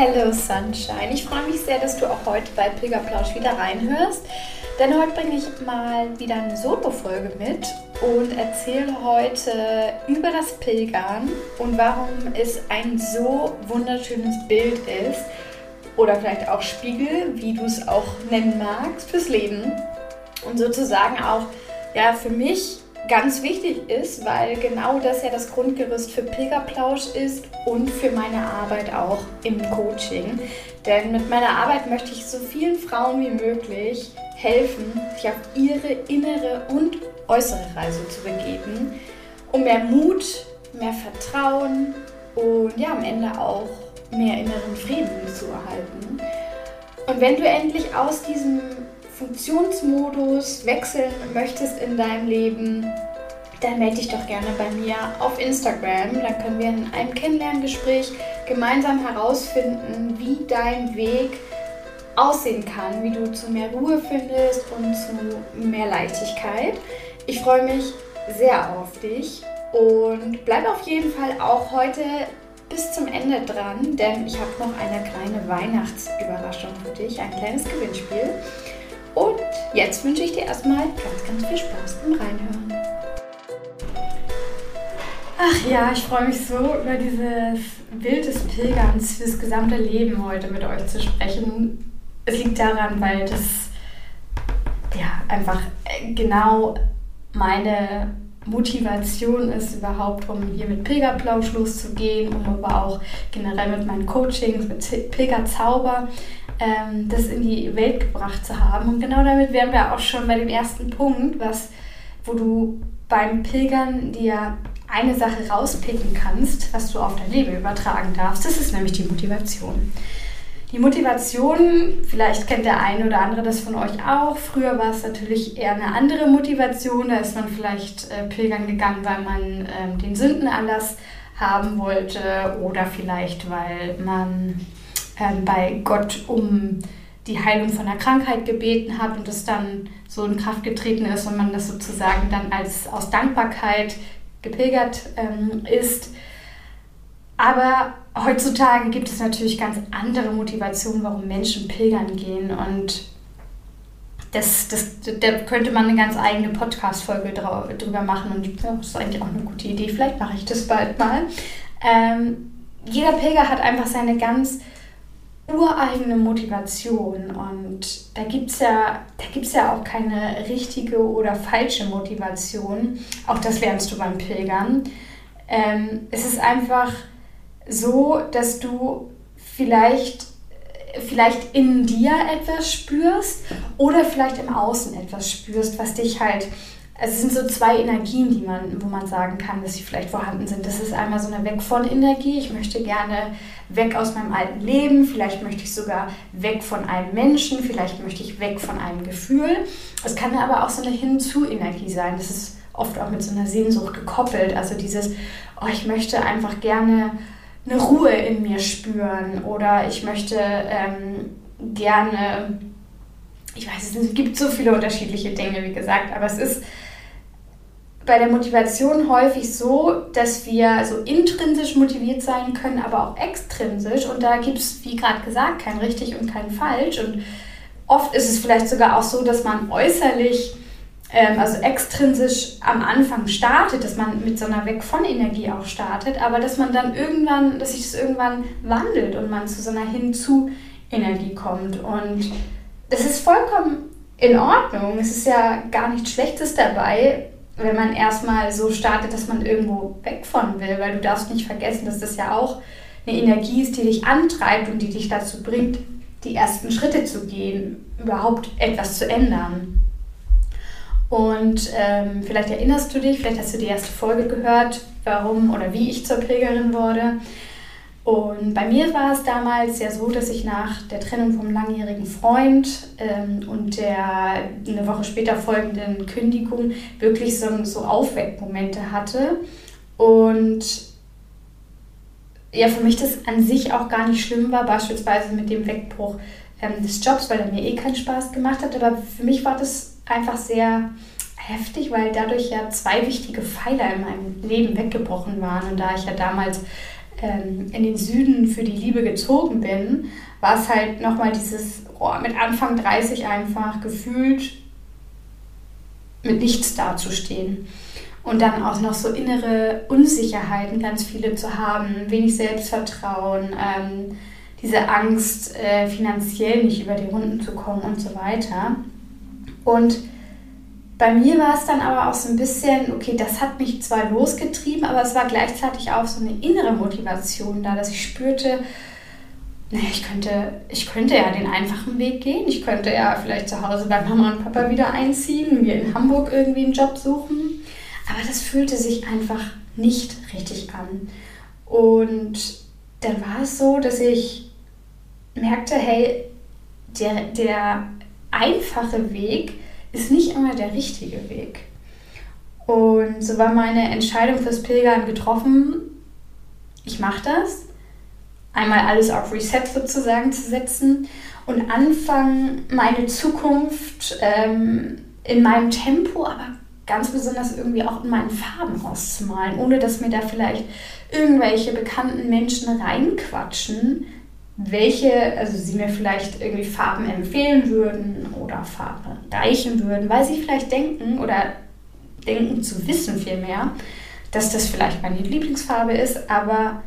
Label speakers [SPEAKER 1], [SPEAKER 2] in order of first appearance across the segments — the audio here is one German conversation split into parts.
[SPEAKER 1] Hello Sunshine, ich freue mich sehr, dass du auch heute bei Pilgerplausch wieder reinhörst, denn heute bringe ich mal wieder eine Solo-Folge mit und erzähle heute über das Pilgern und warum es ein so wunderschönes Bild ist oder vielleicht auch Spiegel, wie du es auch nennen magst, fürs Leben. Und sozusagen auch ja für mich ganz wichtig ist, weil genau das ja das Grundgerüst für Pilgerplausch ist und für meine Arbeit auch im Coaching. Denn mit meiner Arbeit möchte ich so vielen Frauen wie möglich helfen, sich auf ihre innere und äußere Reise zu begeben, um mehr Mut, mehr Vertrauen und ja am Ende auch mehr inneren Frieden zu erhalten. Und wenn du endlich aus diesem Funktionsmodus wechseln möchtest in deinem Leben, dann melde dich doch gerne bei mir auf Instagram. Dann können wir in einem Kennenlerngespräch gemeinsam herausfinden, wie dein Weg aussehen kann, wie du zu mehr Ruhe findest und zu mehr Leichtigkeit. Ich freue mich sehr auf dich und bleib auf jeden Fall auch heute bis zum Ende dran, denn ich habe noch eine kleine Weihnachtsüberraschung für dich, ein kleines Gewinnspiel. Und jetzt wünsche ich dir erstmal ganz, ganz viel Spaß beim Reinhören. Ach ja, ich freue mich so über dieses Bild des Pilgerns für das gesamte Leben heute mit euch zu sprechen. Es liegt daran, weil das ja einfach genau meine Motivation ist, überhaupt um hier mit Pilgerplausch loszugehen, um aber auch generell mit meinen Coachings, mit Pilgerzauber ähm, das in die Welt gebracht zu haben. Und genau damit wären wir auch schon bei dem ersten Punkt, was, wo du beim Pilgern dir eine Sache rauspicken kannst, was du auf dein Leben übertragen darfst. Das ist nämlich die Motivation. Die Motivation, vielleicht kennt der eine oder andere das von euch auch. Früher war es natürlich eher eine andere Motivation. Da ist man vielleicht äh, pilgern gegangen, weil man ähm, den Sündenanlass haben wollte oder vielleicht weil man ähm, bei Gott um die Heilung von der Krankheit gebeten hat und es dann so in Kraft getreten ist und man das sozusagen dann als aus Dankbarkeit gepilgert ähm, ist. Aber heutzutage gibt es natürlich ganz andere Motivationen, warum Menschen pilgern gehen und das, das, da könnte man eine ganz eigene Podcast-Folge drüber machen und ja, das ist eigentlich auch eine gute Idee. Vielleicht mache ich das bald mal. Ähm, jeder Pilger hat einfach seine ganz ureigene Motivation und da gibt es ja, ja auch keine richtige oder falsche Motivation. Auch das lernst du beim Pilgern. Ähm, es ist einfach so, dass du vielleicht, vielleicht in dir etwas spürst oder vielleicht im Außen etwas spürst, was dich halt also es sind so zwei Energien, die man, wo man sagen kann, dass sie vielleicht vorhanden sind. Das ist einmal so eine Weg von Energie. Ich möchte gerne weg aus meinem alten Leben. Vielleicht möchte ich sogar weg von einem Menschen. Vielleicht möchte ich weg von einem Gefühl. Es kann aber auch so eine Hinzu-Energie sein. Das ist oft auch mit so einer Sehnsucht gekoppelt. Also dieses, oh, ich möchte einfach gerne eine Ruhe in mir spüren oder ich möchte ähm, gerne, ich weiß, es gibt so viele unterschiedliche Dinge, wie gesagt, aber es ist bei der Motivation häufig so, dass wir so intrinsisch motiviert sein können, aber auch extrinsisch. Und da gibt es, wie gerade gesagt, kein richtig und kein falsch. Und oft ist es vielleicht sogar auch so, dass man äußerlich, ähm, also extrinsisch am Anfang startet, dass man mit so einer Weg von Energie auch startet, aber dass man dann irgendwann, dass sich das irgendwann wandelt und man zu so einer Hinzu-Energie kommt. Und das ist vollkommen in Ordnung. Es ist ja gar nichts Schlechtes dabei, wenn man erstmal so startet, dass man irgendwo weg von will, weil du darfst nicht vergessen, dass das ja auch eine Energie ist, die dich antreibt und die dich dazu bringt, die ersten Schritte zu gehen, überhaupt etwas zu ändern. Und ähm, vielleicht erinnerst du dich, vielleicht hast du die erste Folge gehört, warum oder wie ich zur Pilgerin wurde. Und bei mir war es damals ja so, dass ich nach der Trennung vom langjährigen Freund ähm, und der eine Woche später folgenden Kündigung wirklich so, so Aufweckmomente hatte. Und ja, für mich das an sich auch gar nicht schlimm war, beispielsweise mit dem Wegbruch ähm, des Jobs, weil er mir eh keinen Spaß gemacht hat. Aber für mich war das einfach sehr heftig, weil dadurch ja zwei wichtige Pfeiler in meinem Leben weggebrochen waren. Und da ich ja damals in den Süden für die Liebe gezogen bin, war es halt nochmal dieses, oh, mit Anfang 30 einfach gefühlt mit nichts dazustehen. Und dann auch noch so innere Unsicherheiten, ganz viele zu haben, wenig Selbstvertrauen, ähm, diese Angst, äh, finanziell nicht über die Runden zu kommen und so weiter. Und bei mir war es dann aber auch so ein bisschen, okay, das hat mich zwar losgetrieben, aber es war gleichzeitig auch so eine innere Motivation da, dass ich spürte, naja, ich könnte, ich könnte ja den einfachen Weg gehen. Ich könnte ja vielleicht zu Hause bei Mama und Papa wieder einziehen, mir in Hamburg irgendwie einen Job suchen. Aber das fühlte sich einfach nicht richtig an. Und dann war es so, dass ich merkte, hey, der, der einfache Weg, ist nicht immer der richtige Weg. Und so war meine Entscheidung fürs Pilgern getroffen, ich mache das, einmal alles auf Reset sozusagen zu setzen und anfangen, meine Zukunft ähm, in meinem Tempo, aber ganz besonders irgendwie auch in meinen Farben auszumalen, ohne dass mir da vielleicht irgendwelche bekannten Menschen reinquatschen, welche, also sie mir vielleicht irgendwie Farben empfehlen würden oder Farben reichen würden, weil sie vielleicht denken oder denken zu wissen vielmehr, dass das vielleicht meine Lieblingsfarbe ist, aber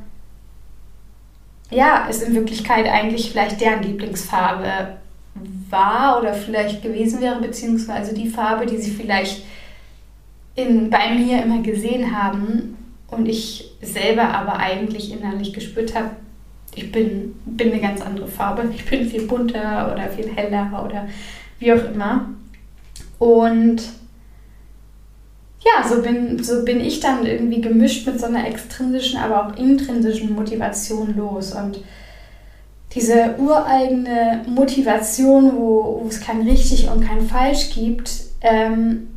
[SPEAKER 1] ja, es in Wirklichkeit eigentlich vielleicht deren Lieblingsfarbe war oder vielleicht gewesen wäre, beziehungsweise die Farbe, die sie vielleicht in, bei mir immer gesehen haben und ich selber aber eigentlich innerlich gespürt habe, ich bin, bin eine ganz andere Farbe. Ich bin viel bunter oder viel heller oder wie auch immer. Und ja, so bin, so bin ich dann irgendwie gemischt mit so einer extrinsischen, aber auch intrinsischen Motivation los. Und diese ureigene Motivation, wo, wo es kein richtig und kein falsch gibt, ähm,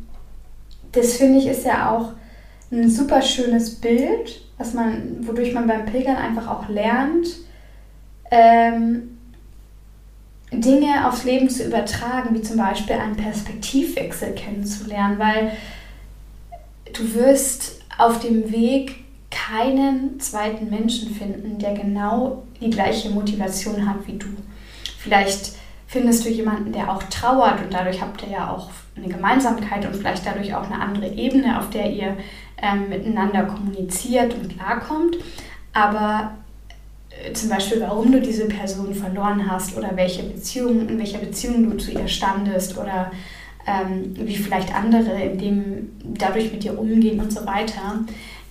[SPEAKER 1] das finde ich ist ja auch ein super schönes Bild, was man, wodurch man beim Pilgern einfach auch lernt, ähm, Dinge aufs Leben zu übertragen, wie zum Beispiel einen Perspektivwechsel kennenzulernen, weil du wirst auf dem Weg keinen zweiten Menschen finden, der genau die gleiche Motivation hat wie du. Vielleicht findest du jemanden, der auch trauert und dadurch habt ihr ja auch eine Gemeinsamkeit und vielleicht dadurch auch eine andere Ebene, auf der ihr ähm, miteinander kommuniziert und klarkommt. Aber äh, zum Beispiel, warum du diese Person verloren hast oder welche Beziehung, in welcher Beziehung du zu ihr standest oder ähm, wie vielleicht andere in dem dadurch mit dir umgehen und so weiter.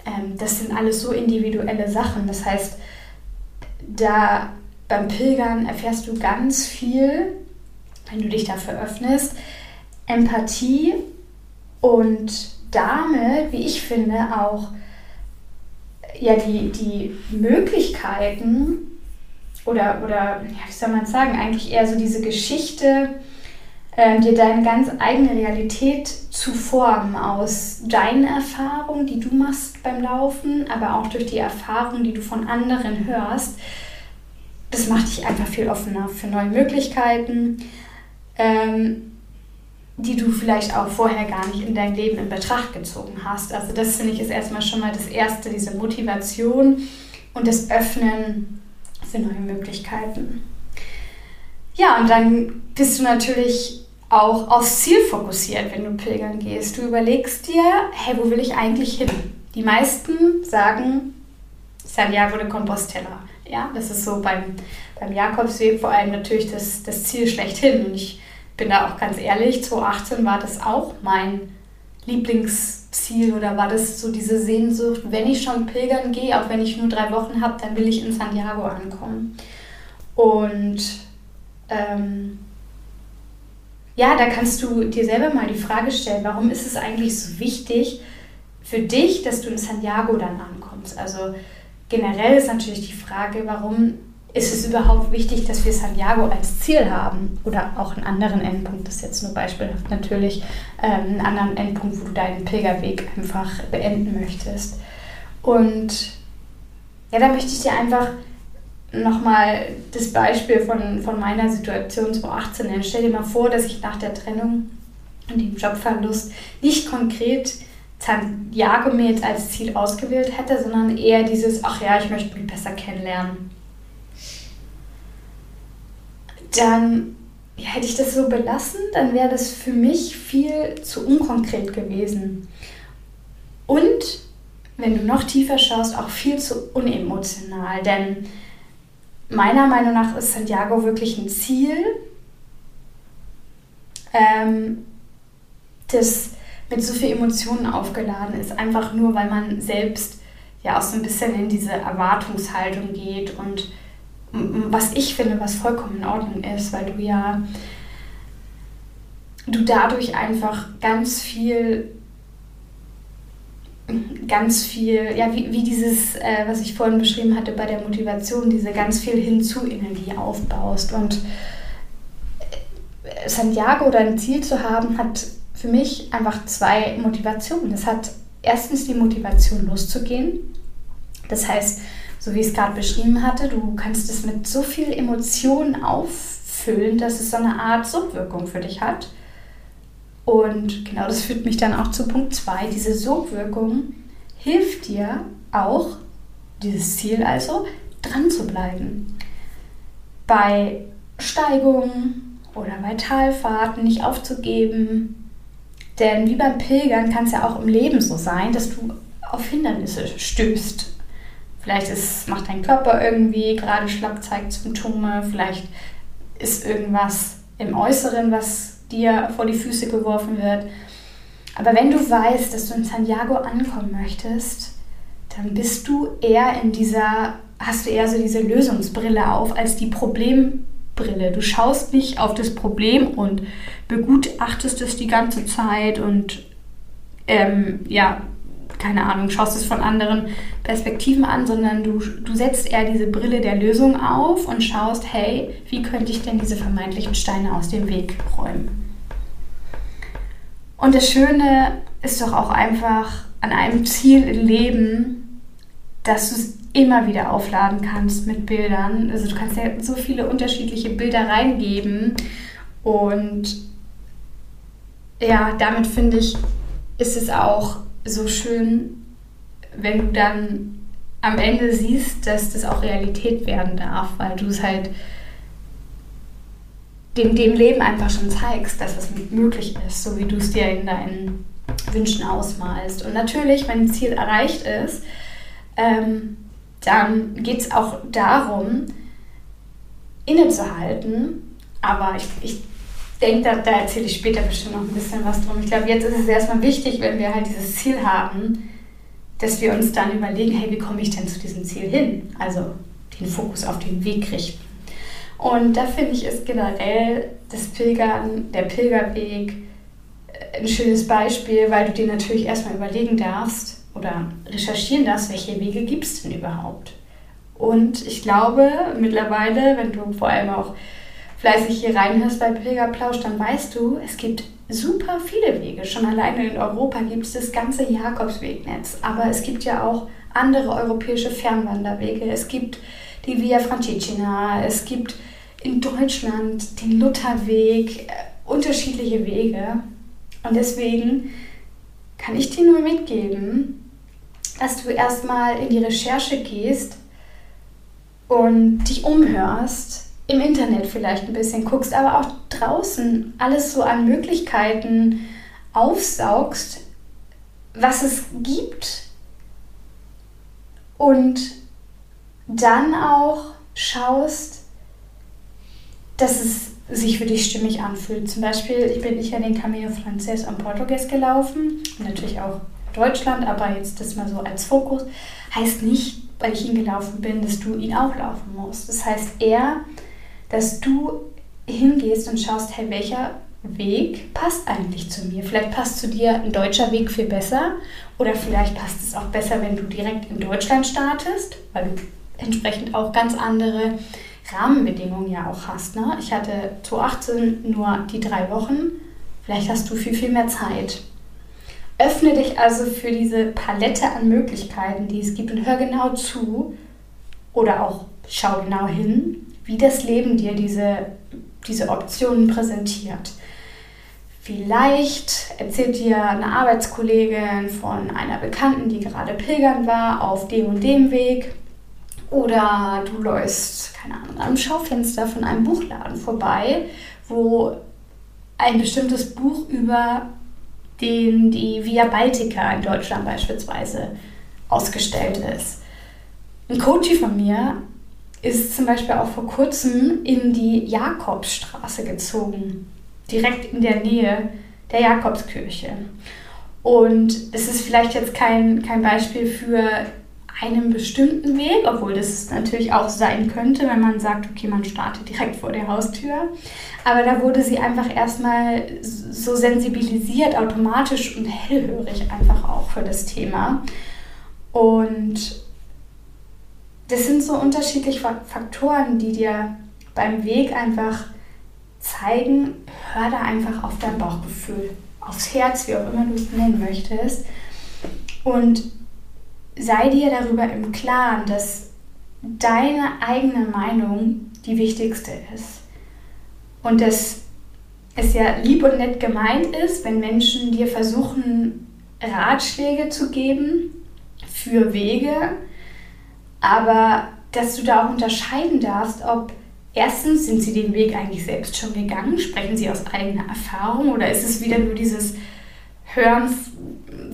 [SPEAKER 1] Ähm, das sind alles so individuelle Sachen. Das heißt, da beim Pilgern erfährst du ganz viel, wenn du dich dafür öffnest, Empathie und damit, wie ich finde, auch ja, die, die Möglichkeiten oder, oder ja, wie soll man sagen, eigentlich eher so diese Geschichte, äh, dir deine ganz eigene Realität zu formen aus deinen Erfahrungen, die du machst beim Laufen, aber auch durch die Erfahrungen, die du von anderen hörst. Das macht dich einfach viel offener für neue Möglichkeiten. Ähm, die du vielleicht auch vorher gar nicht in dein Leben in Betracht gezogen hast. Also das finde ich ist erstmal schon mal das Erste, diese Motivation und das Öffnen für neue Möglichkeiten. Ja, und dann bist du natürlich auch aufs Ziel fokussiert, wenn du pilgern gehst. Du überlegst dir, hey, wo will ich eigentlich hin? Die meisten sagen Santiago de Compostela. Ja, das ist so beim, beim Jakobsweg vor allem natürlich das, das Ziel schlechthin. Und ich bin da auch ganz ehrlich, 2018 war das auch mein Lieblingsziel oder war das so diese Sehnsucht, wenn ich schon pilgern gehe, auch wenn ich nur drei Wochen habe, dann will ich in Santiago ankommen. Und ähm, ja, da kannst du dir selber mal die Frage stellen, warum ist es eigentlich so wichtig für dich, dass du in Santiago dann ankommst? Also generell ist natürlich die Frage, warum ist es überhaupt wichtig, dass wir Santiago als Ziel haben oder auch einen anderen Endpunkt, das ist jetzt nur beispielhaft natürlich, ähm, einen anderen Endpunkt, wo du deinen Pilgerweg einfach beenden möchtest. Und ja, da möchte ich dir einfach nochmal das Beispiel von, von meiner Situation 2018 nennen. Stell dir mal vor, dass ich nach der Trennung und dem Jobverlust nicht konkret Santiago mir jetzt als Ziel ausgewählt hätte, sondern eher dieses, ach ja, ich möchte mich besser kennenlernen dann ja, hätte ich das so belassen, dann wäre das für mich viel zu unkonkret gewesen. Und wenn du noch tiefer schaust, auch viel zu unemotional. Denn meiner Meinung nach ist Santiago wirklich ein Ziel, ähm, das mit so viel Emotionen aufgeladen ist, einfach nur weil man selbst ja auch so ein bisschen in diese Erwartungshaltung geht und was ich finde, was vollkommen in Ordnung ist, weil du ja du dadurch einfach ganz viel ganz viel, ja, wie, wie dieses, äh, was ich vorhin beschrieben hatte bei der Motivation, diese ganz viel Hinzu-Energie aufbaust. Und Santiago oder ein Ziel zu haben, hat für mich einfach zwei Motivationen. Es hat erstens die Motivation loszugehen. Das heißt, so wie ich es gerade beschrieben hatte, du kannst es mit so viel Emotionen auffüllen, dass es so eine Art Sogwirkung für dich hat. Und genau das führt mich dann auch zu Punkt 2. Diese Sogwirkung hilft dir auch, dieses Ziel also, dran zu bleiben. Bei Steigungen oder bei Talfahrten nicht aufzugeben. Denn wie beim Pilgern kann es ja auch im Leben so sein, dass du auf Hindernisse stößt Vielleicht ist, macht dein Körper irgendwie gerade schlapp, zeigt Symptome. Vielleicht ist irgendwas im Äußeren, was dir vor die Füße geworfen wird. Aber wenn du weißt, dass du in Santiago ankommen möchtest, dann bist du eher in dieser, hast du eher so diese Lösungsbrille auf als die Problembrille. Du schaust nicht auf das Problem und begutachtest es die ganze Zeit und ähm, ja, keine Ahnung, schaust es von anderen Perspektiven an, sondern du, du setzt eher diese Brille der Lösung auf und schaust, hey, wie könnte ich denn diese vermeintlichen Steine aus dem Weg räumen? Und das Schöne ist doch auch einfach an einem Ziel im Leben, dass du es immer wieder aufladen kannst mit Bildern. Also du kannst ja so viele unterschiedliche Bilder reingeben und ja, damit finde ich, ist es auch so schön, wenn du dann am Ende siehst, dass das auch Realität werden darf, weil du es halt dem, dem Leben einfach schon zeigst, dass es möglich ist, so wie du es dir in deinen Wünschen ausmalst. Und natürlich, wenn ein Ziel erreicht ist, ähm, dann geht es auch darum, innezuhalten. Aber ich, ich denke, da, erzähle ich später bestimmt noch ein bisschen was drum. Ich glaube, jetzt ist es erstmal wichtig, wenn wir halt dieses Ziel haben, dass wir uns dann überlegen, hey, wie komme ich denn zu diesem Ziel hin? Also den Fokus auf den Weg richten. Und da finde ich, ist generell das Pilgern, der Pilgerweg äh, ein schönes Beispiel, weil du dir natürlich erstmal überlegen darfst oder recherchieren darfst, welche Wege gibt es denn überhaupt. Und ich glaube mittlerweile, wenn du vor allem auch fleißig hier reinhörst bei Pilgerplausch, dann weißt du, es gibt super viele Wege. Schon alleine in Europa gibt es das ganze Jakobswegnetz. Aber es gibt ja auch andere europäische Fernwanderwege. Es gibt die Via Francigena, es gibt in Deutschland den Lutherweg, äh, unterschiedliche Wege. Und deswegen kann ich dir nur mitgeben, dass du erstmal in die Recherche gehst und dich umhörst, im Internet vielleicht ein bisschen guckst, aber auch draußen alles so an Möglichkeiten aufsaugst, was es gibt und dann auch schaust, dass es sich für dich stimmig anfühlt. Zum Beispiel, ich bin nicht an den Camino Frances und Portugues gelaufen, natürlich auch Deutschland, aber jetzt das mal so als Fokus, heißt nicht, weil ich ihn gelaufen bin, dass du ihn auch laufen musst. Das heißt eher, dass du hingehst und schaust, hey, welcher Weg passt eigentlich zu mir. Vielleicht passt zu dir ein deutscher Weg viel besser oder vielleicht passt es auch besser, wenn du direkt in Deutschland startest, weil du entsprechend auch ganz andere Rahmenbedingungen ja auch hast. Ne? Ich hatte 2018 nur die drei Wochen, vielleicht hast du viel, viel mehr Zeit. Öffne dich also für diese Palette an Möglichkeiten, die es gibt und hör genau zu oder auch schau genau hin, wie das Leben dir diese, diese Optionen präsentiert. Vielleicht erzählt dir eine Arbeitskollegin von einer Bekannten, die gerade pilgern war, auf dem und dem Weg. Oder du läufst, keine Ahnung, am Schaufenster von einem Buchladen vorbei, wo ein bestimmtes Buch über den die Via Baltica in Deutschland beispielsweise ausgestellt ist. Ein Coach von mir ist zum Beispiel auch vor kurzem in die Jakobsstraße gezogen direkt in der Nähe der Jakobskirche. Und es ist vielleicht jetzt kein, kein Beispiel für einen bestimmten Weg, obwohl das natürlich auch sein könnte, wenn man sagt, okay, man startet direkt vor der Haustür. Aber da wurde sie einfach erstmal so sensibilisiert, automatisch und hellhörig einfach auch für das Thema. Und das sind so unterschiedliche Faktoren, die dir beim Weg einfach zeigen, hör da einfach auf dein Bauchgefühl, aufs Herz, wie auch immer du es nennen möchtest. Und sei dir darüber im Klaren, dass deine eigene Meinung die wichtigste ist. Und dass es ja lieb und nett gemeint ist, wenn Menschen dir versuchen, Ratschläge zu geben für Wege, aber dass du da auch unterscheiden darfst, ob Erstens, sind Sie den Weg eigentlich selbst schon gegangen? Sprechen Sie aus eigener Erfahrung oder ist es wieder nur dieses Hören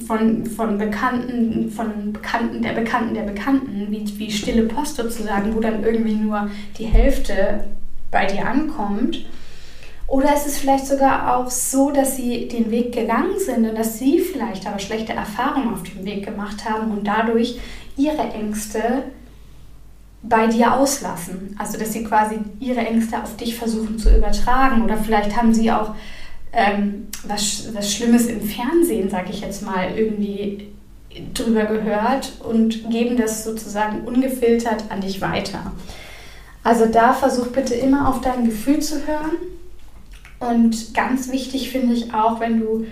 [SPEAKER 1] von, von Bekannten, von Bekannten der Bekannten der Bekannten, wie, wie stille Post sozusagen, wo dann irgendwie nur die Hälfte bei dir ankommt? Oder ist es vielleicht sogar auch so, dass sie den Weg gegangen sind und dass sie vielleicht aber schlechte Erfahrungen auf dem Weg gemacht haben und dadurch ihre Ängste bei dir auslassen. Also dass sie quasi ihre Ängste auf dich versuchen zu übertragen. Oder vielleicht haben sie auch ähm, was, was Schlimmes im Fernsehen, sag ich jetzt mal, irgendwie drüber gehört und geben das sozusagen ungefiltert an dich weiter. Also da versuch bitte immer auf dein Gefühl zu hören. Und ganz wichtig finde ich auch, wenn du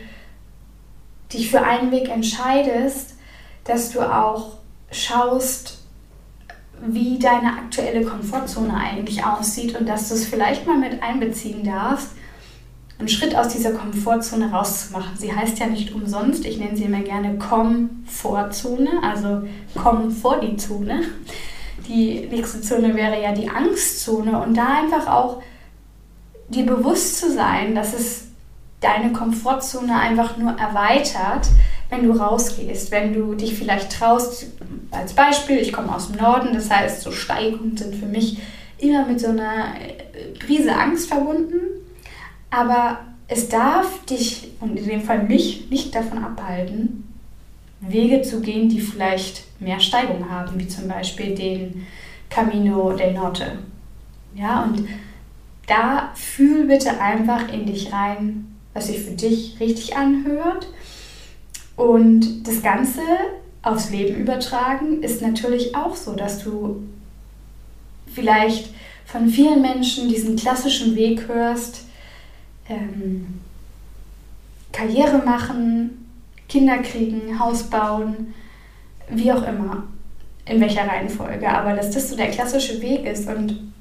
[SPEAKER 1] dich für einen Weg entscheidest, dass du auch schaust, wie deine aktuelle Komfortzone eigentlich aussieht und dass du es vielleicht mal mit einbeziehen darfst, einen Schritt aus dieser Komfortzone rauszumachen. Sie heißt ja nicht umsonst, ich nenne sie immer gerne Komfortzone, also komm vor die Zone. Die nächste Zone wäre ja die Angstzone und da einfach auch dir bewusst zu sein, dass es deine Komfortzone einfach nur erweitert, wenn du rausgehst, wenn du dich vielleicht traust, als Beispiel, ich komme aus dem Norden, das heißt, so Steigungen sind für mich immer mit so einer äh, Prise Angst verbunden, aber es darf dich und in dem Fall mich nicht davon abhalten, Wege zu gehen, die vielleicht mehr Steigung haben, wie zum Beispiel den Camino del Norte. Ja, und da fühl bitte einfach in dich rein, was sich für dich richtig anhört und das Ganze aufs Leben übertragen ist natürlich auch so, dass du vielleicht von vielen Menschen diesen klassischen Weg hörst, ähm, Karriere machen, Kinder kriegen, Haus bauen, wie auch immer, in welcher Reihenfolge, aber dass das so der klassische Weg ist und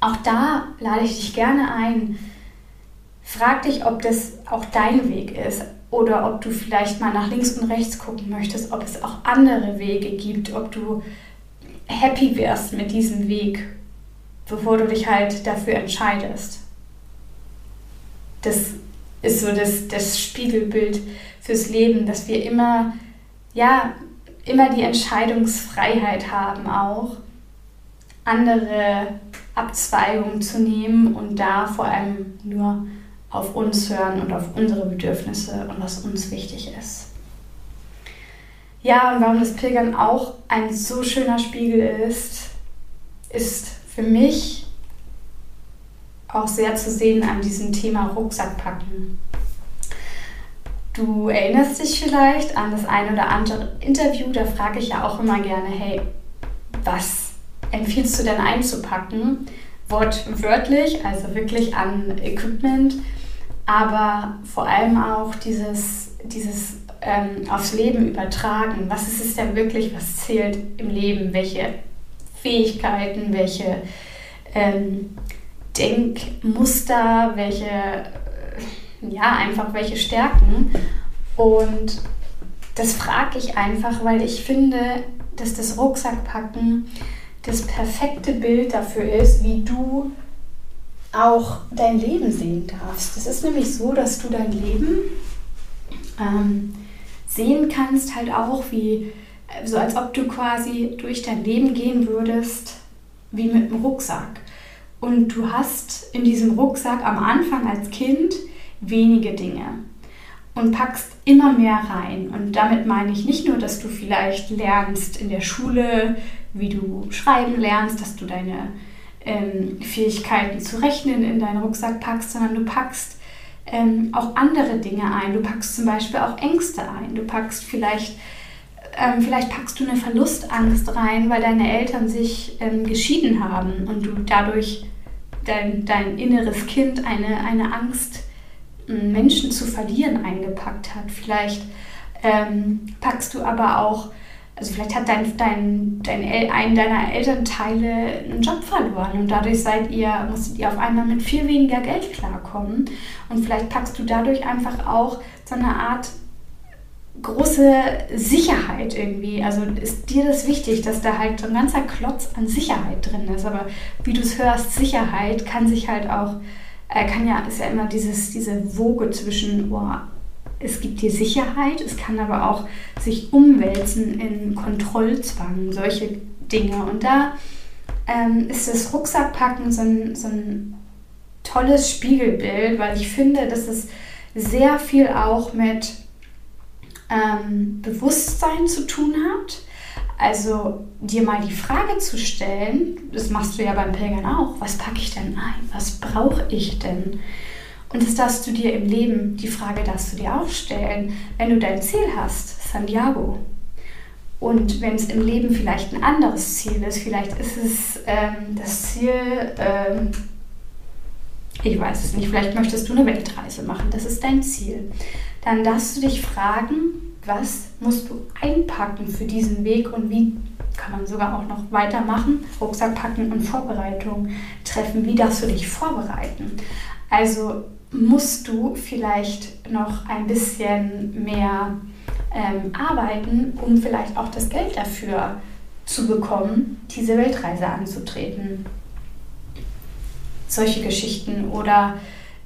[SPEAKER 1] auch da lade ich dich gerne ein, frag dich, ob das auch dein Weg ist oder ob du vielleicht mal nach links und rechts gucken möchtest, ob es auch andere Wege gibt, ob du happy wärst mit diesem Weg, bevor du dich halt dafür entscheidest. Das ist so das, das Spiegelbild fürs Leben, dass wir immer, ja, immer die Entscheidungsfreiheit haben auch, andere Abzweigungen zu nehmen und da vor allem nur auf uns hören und auf unsere Bedürfnisse und was uns wichtig ist. Ja, und warum das Pilgern auch ein so schöner Spiegel ist, ist für mich auch sehr zu sehen an diesem Thema Rucksackpacken. Du erinnerst dich vielleicht an das ein oder andere Interview, da frage ich ja auch immer gerne, hey, was empfiehlst du denn einzupacken? Wortwörtlich, also wirklich an Equipment, aber vor allem auch dieses, dieses ähm, aufs Leben übertragen. Was ist es denn wirklich, was zählt im Leben? Welche Fähigkeiten, welche ähm, Denkmuster, welche, äh, ja, einfach welche Stärken. Und das frage ich einfach, weil ich finde, dass das Rucksackpacken das perfekte Bild dafür ist, wie du auch dein Leben sehen darfst. Es ist nämlich so, dass du dein Leben ähm, sehen kannst, halt auch wie, so als ob du quasi durch dein Leben gehen würdest, wie mit einem Rucksack. Und du hast in diesem Rucksack am Anfang als Kind wenige Dinge und packst immer mehr rein. Und damit meine ich nicht nur, dass du vielleicht lernst in der Schule, wie du schreiben lernst, dass du deine ähm, Fähigkeiten zu rechnen in deinen Rucksack packst, sondern du packst ähm, auch andere Dinge ein. Du packst zum Beispiel auch Ängste ein. Du packst vielleicht, ähm, vielleicht packst du eine Verlustangst rein, weil deine Eltern sich ähm, geschieden haben und du dadurch dein, dein inneres Kind eine, eine Angst, Menschen zu verlieren, eingepackt hat. Vielleicht ähm, packst du aber auch also vielleicht hat dein, dein, dein ein deiner Elternteile einen Job verloren und dadurch seid ihr, musstet ihr auf einmal mit viel weniger Geld klarkommen. Und vielleicht packst du dadurch einfach auch so eine Art große Sicherheit irgendwie. Also ist dir das wichtig, dass da halt so ein ganzer Klotz an Sicherheit drin ist. Aber wie du es hörst, Sicherheit kann sich halt auch, äh, kann ja, ist ja immer dieses, diese Woge zwischen, oh, es gibt dir Sicherheit, es kann aber auch sich umwälzen in Kontrollzwang, solche Dinge. Und da ähm, ist das Rucksackpacken so ein, so ein tolles Spiegelbild, weil ich finde, dass es sehr viel auch mit ähm, Bewusstsein zu tun hat. Also dir mal die Frage zu stellen, das machst du ja beim Pilgern auch, was packe ich denn ein? Was brauche ich denn? Und das darfst du dir im Leben, die Frage darfst du dir auch stellen, wenn du dein Ziel hast, Santiago. Und wenn es im Leben vielleicht ein anderes Ziel ist, vielleicht ist es ähm, das Ziel, ähm, ich weiß es nicht, vielleicht möchtest du eine Weltreise machen, das ist dein Ziel. Dann darfst du dich fragen, was musst du einpacken für diesen Weg und wie kann man sogar auch noch weitermachen, Rucksack packen und Vorbereitung treffen, wie darfst du dich vorbereiten. Also musst du vielleicht noch ein bisschen mehr ähm, arbeiten, um vielleicht auch das Geld dafür zu bekommen, diese Weltreise anzutreten. Solche Geschichten. Oder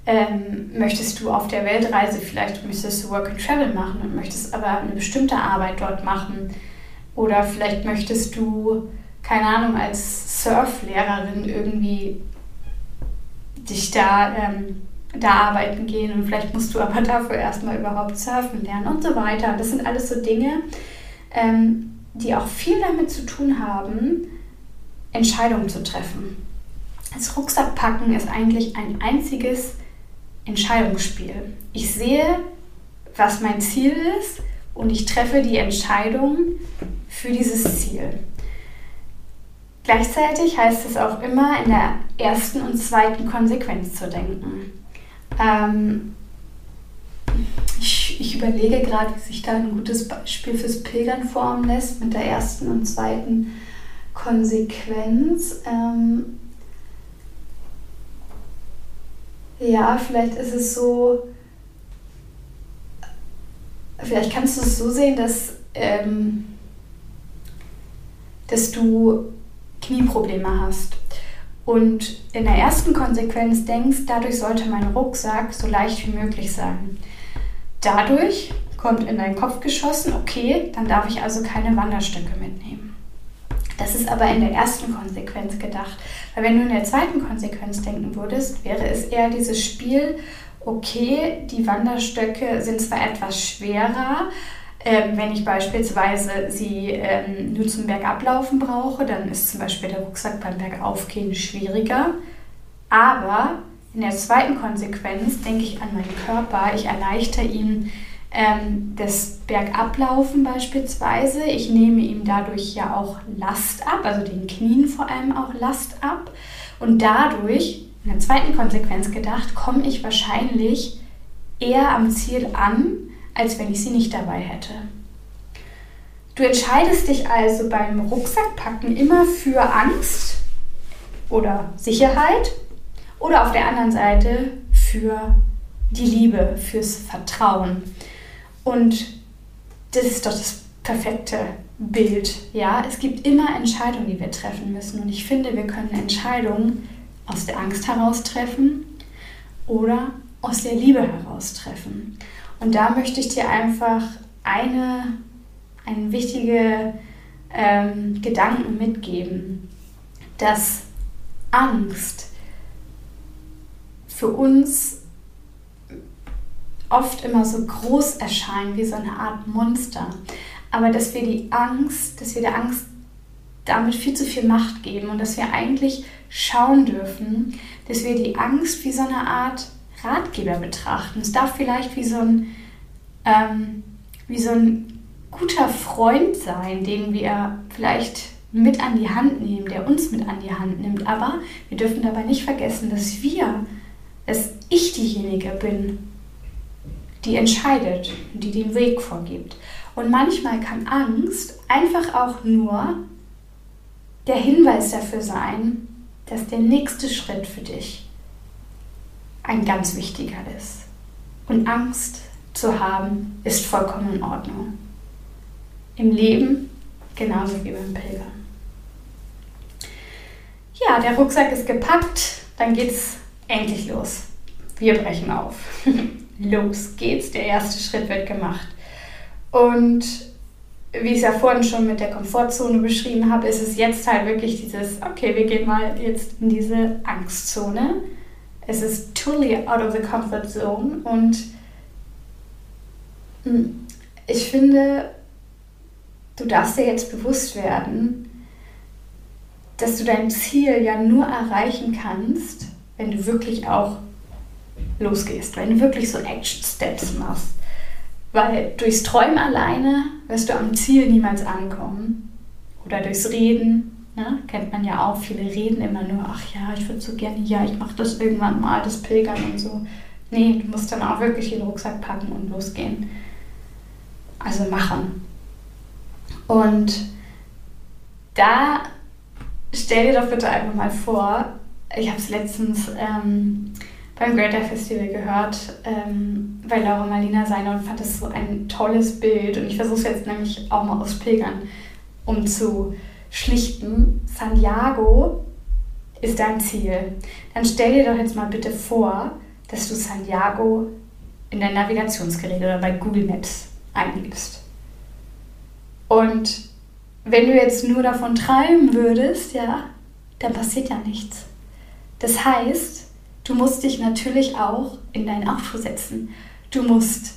[SPEAKER 1] ähm, möchtest du auf der Weltreise, vielleicht müsstest du Work and Travel machen und möchtest aber eine bestimmte Arbeit dort machen. Oder vielleicht möchtest du, keine Ahnung, als Surflehrerin irgendwie dich da ähm, da arbeiten gehen und vielleicht musst du aber dafür erstmal überhaupt surfen lernen und so weiter. Das sind alles so Dinge, ähm, die auch viel damit zu tun haben, Entscheidungen zu treffen. Das Rucksackpacken ist eigentlich ein einziges Entscheidungsspiel. Ich sehe, was mein Ziel ist und ich treffe die Entscheidung für dieses Ziel. Gleichzeitig heißt es auch immer, in der ersten und zweiten Konsequenz zu denken. Ähm, ich, ich, überlege gerade, wie sich da ein gutes Beispiel fürs Pilgern formen lässt mit der ersten und zweiten Konsequenz. Ähm, ja, vielleicht ist es so, vielleicht kannst du es so sehen, dass, ähm, dass du Knieprobleme hast und in der ersten Konsequenz denkst, dadurch sollte mein Rucksack so leicht wie möglich sein. Dadurch kommt in deinen Kopf geschossen, okay, dann darf ich also keine Wanderstöcke mitnehmen. Das ist aber in der ersten Konsequenz gedacht. Weil wenn du in der zweiten Konsequenz denken würdest, wäre es eher dieses Spiel, okay, die Wanderstöcke sind zwar etwas schwerer, ähm, wenn ich beispielsweise sie ähm, nur zum Bergablaufen brauche, dann ist zum Beispiel der Rucksack beim Bergaufgehen schwieriger. Aber in der zweiten Konsequenz denke ich an meinen Körper. Ich erleichter ihm ähm, das Bergablaufen beispielsweise. Ich nehme ihm dadurch ja auch Last ab, also den Knien vor allem auch Last ab. Und dadurch, in der zweiten Konsequenz gedacht, komme ich wahrscheinlich eher am Ziel an, als wenn ich sie nicht dabei hätte. Du entscheidest dich also beim Rucksackpacken immer für Angst oder Sicherheit oder auf der anderen Seite für die Liebe, fürs Vertrauen. Und das ist doch das perfekte Bild. Ja, es gibt immer Entscheidungen, die wir treffen müssen. Und ich finde, wir können Entscheidungen aus der Angst heraus treffen oder aus der Liebe heraus treffen. Und da möchte ich dir einfach eine, einen wichtigen ähm, Gedanken mitgeben, dass Angst für uns oft immer so groß erscheint, wie so eine Art Monster. Aber dass wir die Angst, dass wir der Angst damit viel zu viel Macht geben und dass wir eigentlich schauen dürfen, dass wir die Angst wie so eine Art Ratgeber betrachten. Es darf vielleicht wie so ein, ähm, wie so ein guter Freund sein, den wir vielleicht mit an die Hand nehmen, der uns mit an die Hand nimmt. Aber wir dürfen dabei nicht vergessen, dass wir, dass ich diejenige bin, die entscheidet, die den Weg vorgibt. Und manchmal kann Angst einfach auch nur der Hinweis dafür sein, dass der nächste Schritt für dich ein ganz wichtiger ist. Und Angst zu haben, ist vollkommen in Ordnung. Im Leben genauso wie beim Pilgern. Ja, der Rucksack ist gepackt, dann geht's endlich los. Wir brechen auf. los geht's, der erste Schritt wird gemacht. Und wie ich es ja vorhin schon mit der Komfortzone beschrieben habe, ist es jetzt halt wirklich dieses, okay, wir gehen mal jetzt in diese Angstzone. Es ist totally out of the comfort zone und hm, ich finde, du darfst dir jetzt bewusst werden, dass du dein Ziel ja nur erreichen kannst, wenn du wirklich auch losgehst, wenn du wirklich so Action Steps machst. Weil durchs Träumen alleine wirst du am Ziel niemals ankommen. Oder durchs Reden, ne? kennt man ja auch, viele reden immer nur, ach ja, ich würde so gerne, ja, ich mache das irgendwann mal, das Pilgern und so. Nee, du musst dann auch wirklich den Rucksack packen und losgehen. Also machen. Und da stell dir doch bitte einfach mal vor, ich habe es letztens ähm, beim Greater Festival gehört, ähm, bei Laura Marlina Seiner und fand das so ein tolles Bild. Und ich versuche es jetzt nämlich auch mal aus Pilgern, um zu schlichten. Santiago ist dein Ziel. Dann stell dir doch jetzt mal bitte vor, dass du Santiago in dein Navigationsgerät oder bei Google Maps eingibst. Und wenn du jetzt nur davon träumen würdest, ja, dann passiert ja nichts. Das heißt, Du musst dich natürlich auch in dein Auto setzen. Du musst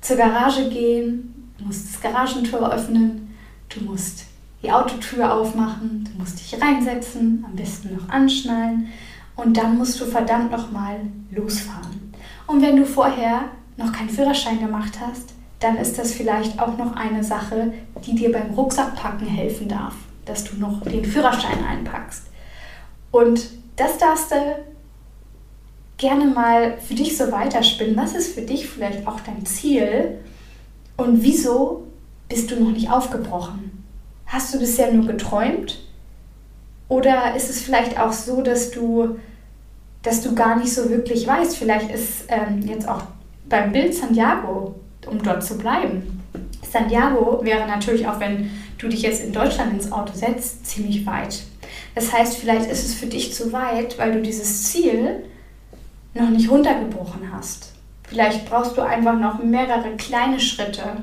[SPEAKER 1] zur Garage gehen, du musst das Garagentor öffnen, du musst die Autotür aufmachen, du musst dich reinsetzen, am besten noch anschnallen und dann musst du verdammt nochmal losfahren. Und wenn du vorher noch keinen Führerschein gemacht hast, dann ist das vielleicht auch noch eine Sache, die dir beim Rucksackpacken helfen darf, dass du noch den Führerschein einpackst. Und das darfst du gerne mal für dich so weiterspinnen. Was ist für dich vielleicht auch dein Ziel und wieso bist du noch nicht aufgebrochen? Hast du bisher nur geträumt? Oder ist es vielleicht auch so, dass du, dass du gar nicht so wirklich weißt? Vielleicht ist ähm, jetzt auch beim Bild Santiago, um dort zu bleiben. Santiago wäre natürlich auch, wenn du dich jetzt in Deutschland ins Auto setzt, ziemlich weit. Das heißt, vielleicht ist es für dich zu weit, weil du dieses Ziel noch nicht runtergebrochen hast. Vielleicht brauchst du einfach noch mehrere kleine Schritte,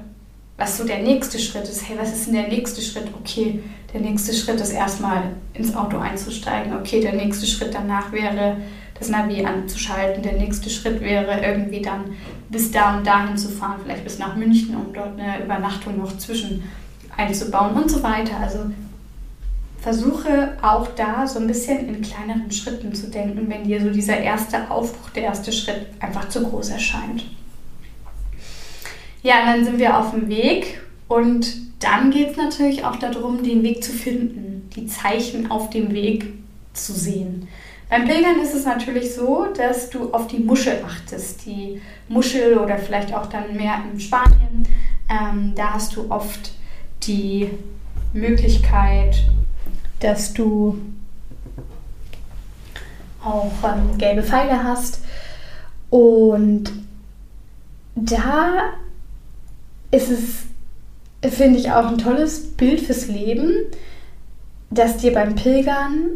[SPEAKER 1] was so der nächste Schritt ist. Hey, was ist denn der nächste Schritt? Okay, der nächste Schritt ist erstmal ins Auto einzusteigen. Okay, der nächste Schritt danach wäre, das Navi anzuschalten. Der nächste Schritt wäre irgendwie dann bis da und dahin zu fahren, vielleicht bis nach München, um dort eine Übernachtung noch zwischen einzubauen und so weiter. Also versuche auch da so ein bisschen in kleineren Schritten zu denken, wenn dir so dieser erste Aufbruch, der erste Schritt einfach zu groß erscheint. Ja, und dann sind wir auf dem Weg und dann geht es natürlich auch darum, den Weg zu finden, die Zeichen auf dem Weg zu sehen. Beim Pilgern ist es natürlich so, dass du auf die Muschel achtest. Die Muschel oder vielleicht auch dann mehr in Spanien, ähm, da hast du oft die Möglichkeit, dass du auch ähm, gelbe Pfeile hast. Und da ist es, finde ich, auch ein tolles Bild fürs Leben, dass dir beim Pilgern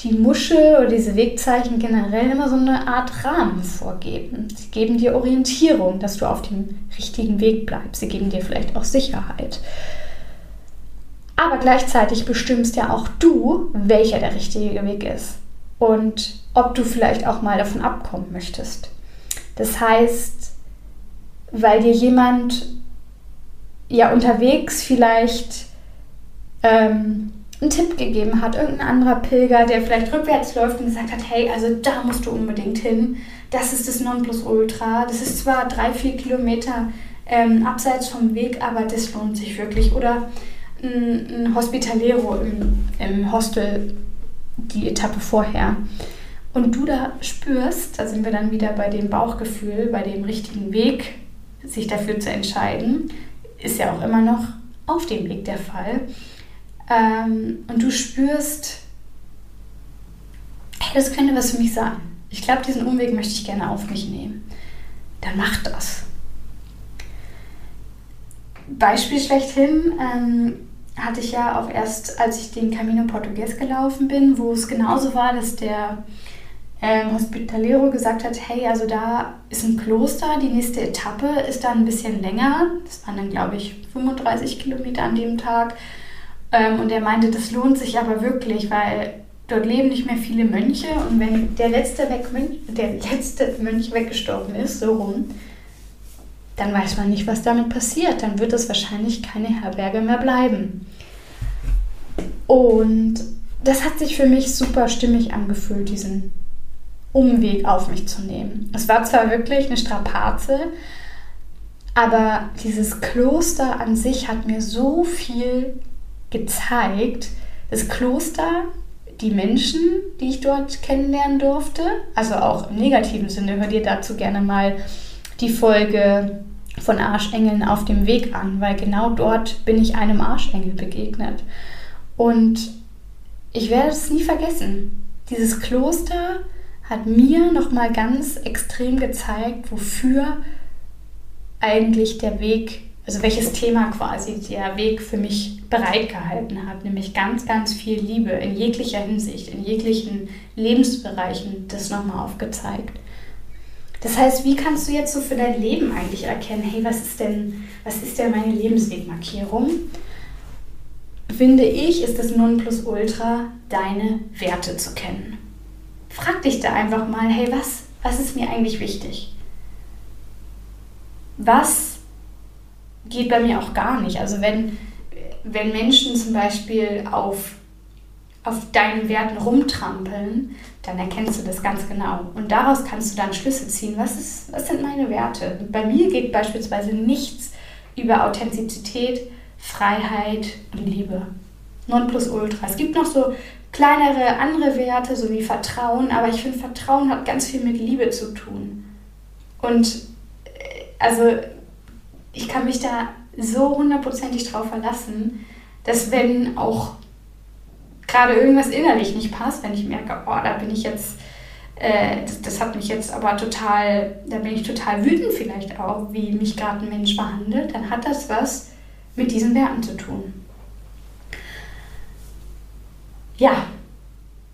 [SPEAKER 1] die Muschel oder diese Wegzeichen generell immer so eine Art Rahmen vorgeben. Sie geben dir Orientierung, dass du auf dem richtigen Weg bleibst. Sie geben dir vielleicht auch Sicherheit. Aber gleichzeitig bestimmst ja auch du, welcher der richtige Weg ist und ob du vielleicht auch mal davon abkommen möchtest. Das heißt, weil dir jemand ja unterwegs vielleicht ähm, einen Tipp gegeben hat, irgendein anderer Pilger, der vielleicht rückwärts läuft und gesagt hat, hey, also da musst du unbedingt hin. Das ist das Nonplusultra. Das ist zwar drei, vier Kilometer ähm, abseits vom Weg, aber das lohnt sich wirklich. Oder ein, ein Hospitalero im, im Hostel die Etappe vorher. Und du da spürst, da sind wir dann wieder bei dem Bauchgefühl, bei dem richtigen Weg, sich dafür zu entscheiden, ist ja auch immer noch auf dem Weg der Fall. Ähm, und du spürst, hey, das könnte was für mich sein. Ich glaube, diesen Umweg möchte ich gerne auf mich nehmen. Dann mach das. Beispiel schlechthin ähm, hatte ich ja auch erst, als ich den Camino Portugues gelaufen bin, wo es genauso war, dass der ähm, Hospitalero gesagt hat, hey, also da ist ein Kloster, die nächste Etappe ist dann ein bisschen länger. Das waren dann, glaube ich, 35 Kilometer an dem Tag. Ähm, und er meinte, das lohnt sich aber wirklich, weil dort leben nicht mehr viele Mönche und wenn der letzte, Wegmönch, der letzte Mönch weggestorben ist, so rum, dann weiß man nicht, was damit passiert. Dann wird es wahrscheinlich keine Herberge mehr bleiben. Und das hat sich für mich super stimmig angefühlt, diesen Umweg auf mich zu nehmen. Es war zwar wirklich eine Strapaze, aber dieses Kloster an sich hat mir so viel gezeigt. Das Kloster, die Menschen, die ich dort kennenlernen durfte, also auch im negativen Sinne, hör dir dazu gerne mal die Folge von Arschengeln auf dem Weg an, weil genau dort bin ich einem Arschengel begegnet. Und ich werde es nie vergessen. Dieses Kloster hat mir nochmal ganz extrem gezeigt, wofür eigentlich der Weg, also welches Thema quasi der Weg für mich bereitgehalten hat, nämlich ganz, ganz viel Liebe in jeglicher Hinsicht, in jeglichen Lebensbereichen, das nochmal aufgezeigt. Das heißt, wie kannst du jetzt so für dein Leben eigentlich erkennen, hey, was ist denn, was ist denn meine Lebenswegmarkierung? Finde ich, ist das Nonplusultra, deine Werte zu kennen. Frag dich da einfach mal, hey, was, was ist mir eigentlich wichtig? Was geht bei mir auch gar nicht? Also wenn, wenn Menschen zum Beispiel auf, auf deinen Werten rumtrampeln, dann erkennst du das ganz genau. Und daraus kannst du dann Schlüsse ziehen. Was, ist, was sind meine Werte? Bei mir geht beispielsweise nichts über Authentizität, Freiheit und Liebe. Nonplusultra. Es gibt noch so kleinere andere Werte, so wie Vertrauen, aber ich finde, Vertrauen hat ganz viel mit Liebe zu tun. Und äh, also ich kann mich da so hundertprozentig drauf verlassen, dass wenn auch gerade irgendwas innerlich nicht passt, wenn ich merke, oh, da bin ich jetzt, äh, das, das, hat mich jetzt aber total, da bin ich total wütend vielleicht auch, wie mich gerade ein Mensch behandelt, dann hat das was mit diesen Werten zu tun. Ja,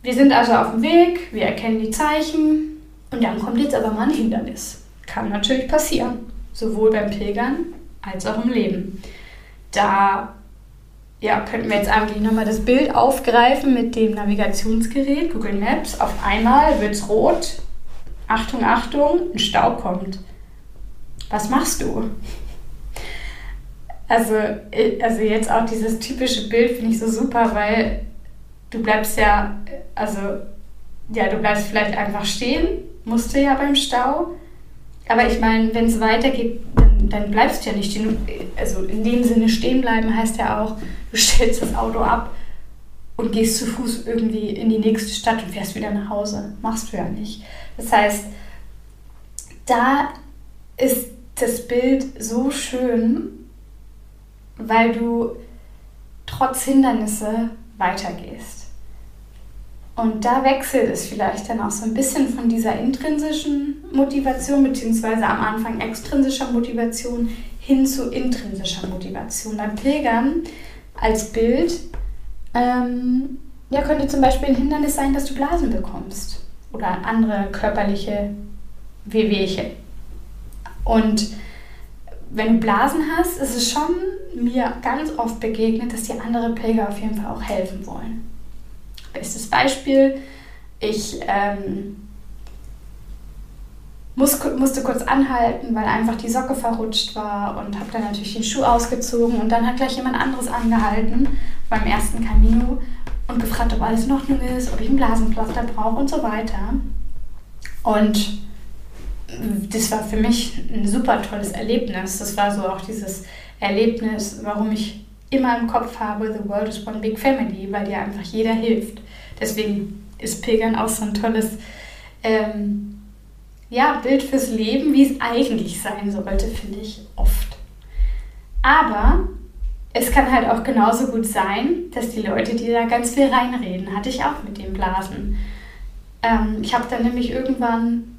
[SPEAKER 1] wir sind also auf dem Weg, wir erkennen die Zeichen und dann kommt jetzt aber mal ein Hindernis. Kann natürlich passieren, sowohl beim Pilgern als auch im Leben. Da ja, könnten wir jetzt eigentlich nochmal das Bild aufgreifen mit dem Navigationsgerät, Google Maps. Auf einmal wird es rot. Achtung, Achtung, ein Stau kommt. Was machst du? Also, also jetzt auch dieses typische Bild finde ich so super, weil du bleibst ja, also ja, du bleibst vielleicht einfach stehen, musst du ja beim Stau. Aber ich meine, wenn es weitergeht, dann, dann bleibst du ja nicht stehen. Also in dem Sinne stehen bleiben heißt ja auch, du stellst das Auto ab und gehst zu Fuß irgendwie in die nächste Stadt und fährst wieder nach Hause. Machst du ja nicht. Das heißt, da ist das Bild so schön, weil du trotz Hindernisse weitergehst. Und da wechselt es vielleicht dann auch so ein bisschen von dieser intrinsischen Motivation, beziehungsweise am Anfang extrinsischer Motivation hin zu intrinsischer Motivation. Beim Pilgern als Bild ähm, ja, könnte zum Beispiel ein Hindernis sein, dass du Blasen bekommst oder andere körperliche Wehwehchen. Und wenn du Blasen hast, ist es schon mir ganz oft begegnet, dass die anderen Pilger auf jeden Fall auch helfen wollen. Bestes Beispiel, ich ähm, muss, musste kurz anhalten, weil einfach die Socke verrutscht war und habe dann natürlich den Schuh ausgezogen und dann hat gleich jemand anderes angehalten beim ersten Camino und gefragt, ob alles in Ordnung ist, ob ich ein Blasenpflaster brauche und so weiter. Und das war für mich ein super tolles Erlebnis. Das war so auch dieses Erlebnis, warum ich immer im Kopf habe, The World is One Big Family, weil dir einfach jeder hilft. Deswegen ist Pilgern auch so ein tolles ähm, ja, Bild fürs Leben, wie es eigentlich sein sollte, finde ich oft. Aber es kann halt auch genauso gut sein, dass die Leute dir da ganz viel reinreden. Hatte ich auch mit den Blasen. Ähm, ich habe dann nämlich irgendwann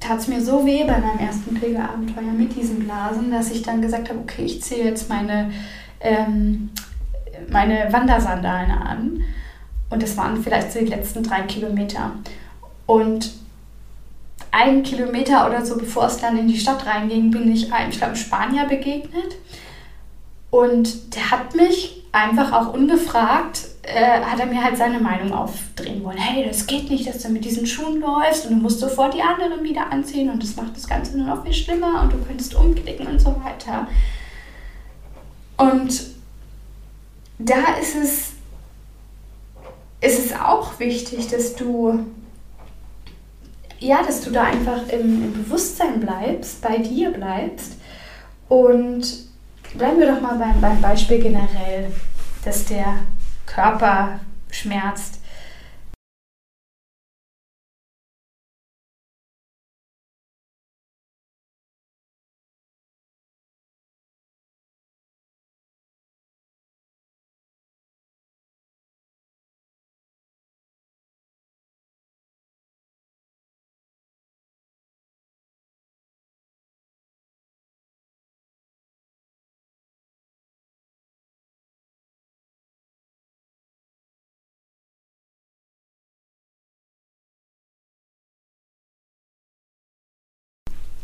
[SPEAKER 1] tat es mir so weh bei meinem ersten Pilgerabenteuer mit diesen Blasen, dass ich dann gesagt habe, okay, ich ziehe jetzt meine, ähm, meine Wandersandalen an. Und das waren vielleicht so die letzten drei Kilometer. Und einen Kilometer oder so, bevor es dann in die Stadt reinging, bin ich einem, ich glaube, Spanier begegnet. Und der hat mich einfach auch ungefragt äh, hat er mir halt seine Meinung aufdrehen wollen. Hey, das geht nicht, dass du mit diesen Schuhen läufst und du musst sofort die anderen wieder anziehen und das macht das Ganze nur noch viel schlimmer und du könntest umklicken und so weiter. Und da ist es, ist es auch wichtig, dass du ja, dass du da einfach im, im Bewusstsein bleibst, bei dir bleibst und bleiben wir doch mal beim, beim Beispiel generell, dass der Körper schmerzt.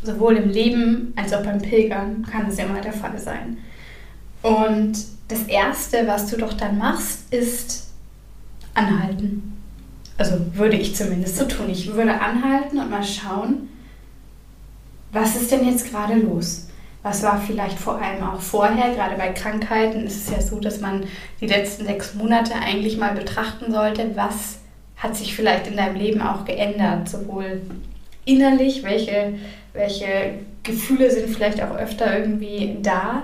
[SPEAKER 1] Sowohl im Leben als auch beim Pilgern kann es ja mal der Fall sein. Und das Erste, was du doch dann machst, ist anhalten. Also würde ich zumindest so tun. Ich würde anhalten und mal schauen, was ist denn jetzt gerade los? Was war vielleicht vor allem auch vorher? Gerade bei Krankheiten ist es ja so, dass man die letzten sechs Monate eigentlich mal betrachten sollte, was hat sich vielleicht in deinem Leben auch geändert, sowohl innerlich, welche welche Gefühle sind vielleicht auch öfter irgendwie da,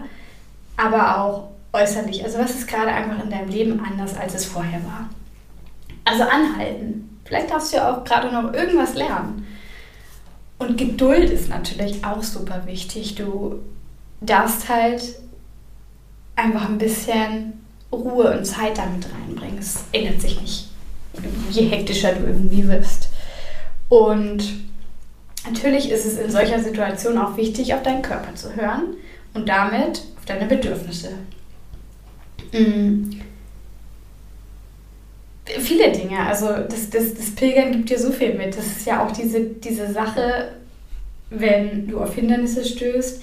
[SPEAKER 1] aber auch äußerlich. Also was ist gerade einfach in deinem Leben anders, als es vorher war? Also anhalten. Vielleicht darfst du ja auch gerade noch irgendwas lernen. Und Geduld ist natürlich auch super wichtig. Du darfst halt einfach ein bisschen Ruhe und Zeit damit reinbringen. Es ändert sich nicht, je hektischer du irgendwie wirst. Und Natürlich ist es in solcher Situation auch wichtig, auf deinen Körper zu hören und damit auf deine Bedürfnisse. Mhm. Viele Dinge, also das, das, das Pilgern gibt dir so viel mit. Das ist ja auch diese, diese Sache, wenn du auf Hindernisse stößt,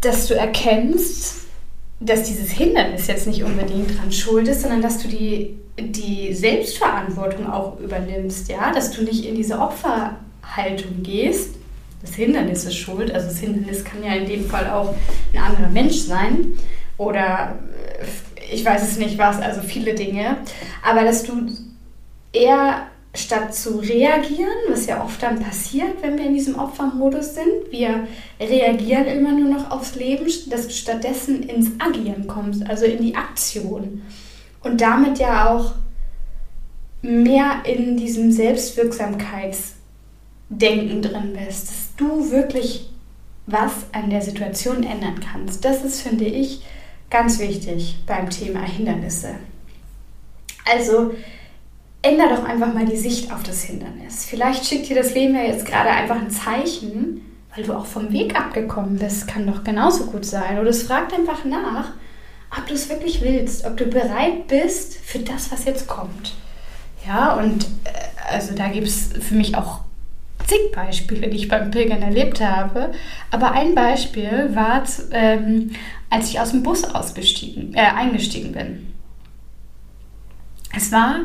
[SPEAKER 1] dass du erkennst, dass dieses Hindernis jetzt nicht unbedingt dran schuld ist, sondern dass du die, die Selbstverantwortung auch übernimmst, ja, dass du nicht in diese Opfer Haltung gehst, das Hindernis ist schuld. Also das Hindernis kann ja in dem Fall auch ein anderer Mensch sein. Oder ich weiß es nicht was, also viele Dinge, aber dass du eher statt zu reagieren, was ja oft dann passiert, wenn wir in diesem Opfermodus sind, wir reagieren immer nur noch aufs Leben, dass du stattdessen ins Agieren kommst, also in die Aktion. Und damit ja auch mehr in diesem Selbstwirksamkeitsdenken drin bist, dass du wirklich was an der Situation ändern kannst. Das ist, finde ich, ganz wichtig beim Thema Hindernisse. Also änder doch einfach mal die Sicht auf das Hindernis. Vielleicht schickt dir das Leben ja jetzt gerade einfach ein Zeichen, weil du auch vom Weg abgekommen bist. Kann doch genauso gut sein. Oder es fragt einfach nach, ob du es wirklich willst, ob du bereit bist für das, was jetzt kommt. Ja, und äh, also da gibt es für mich auch zig Beispiele, die ich beim Pilgern erlebt habe. Aber ein Beispiel war, ähm, als ich aus dem Bus ausgestiegen, äh, eingestiegen bin. Es war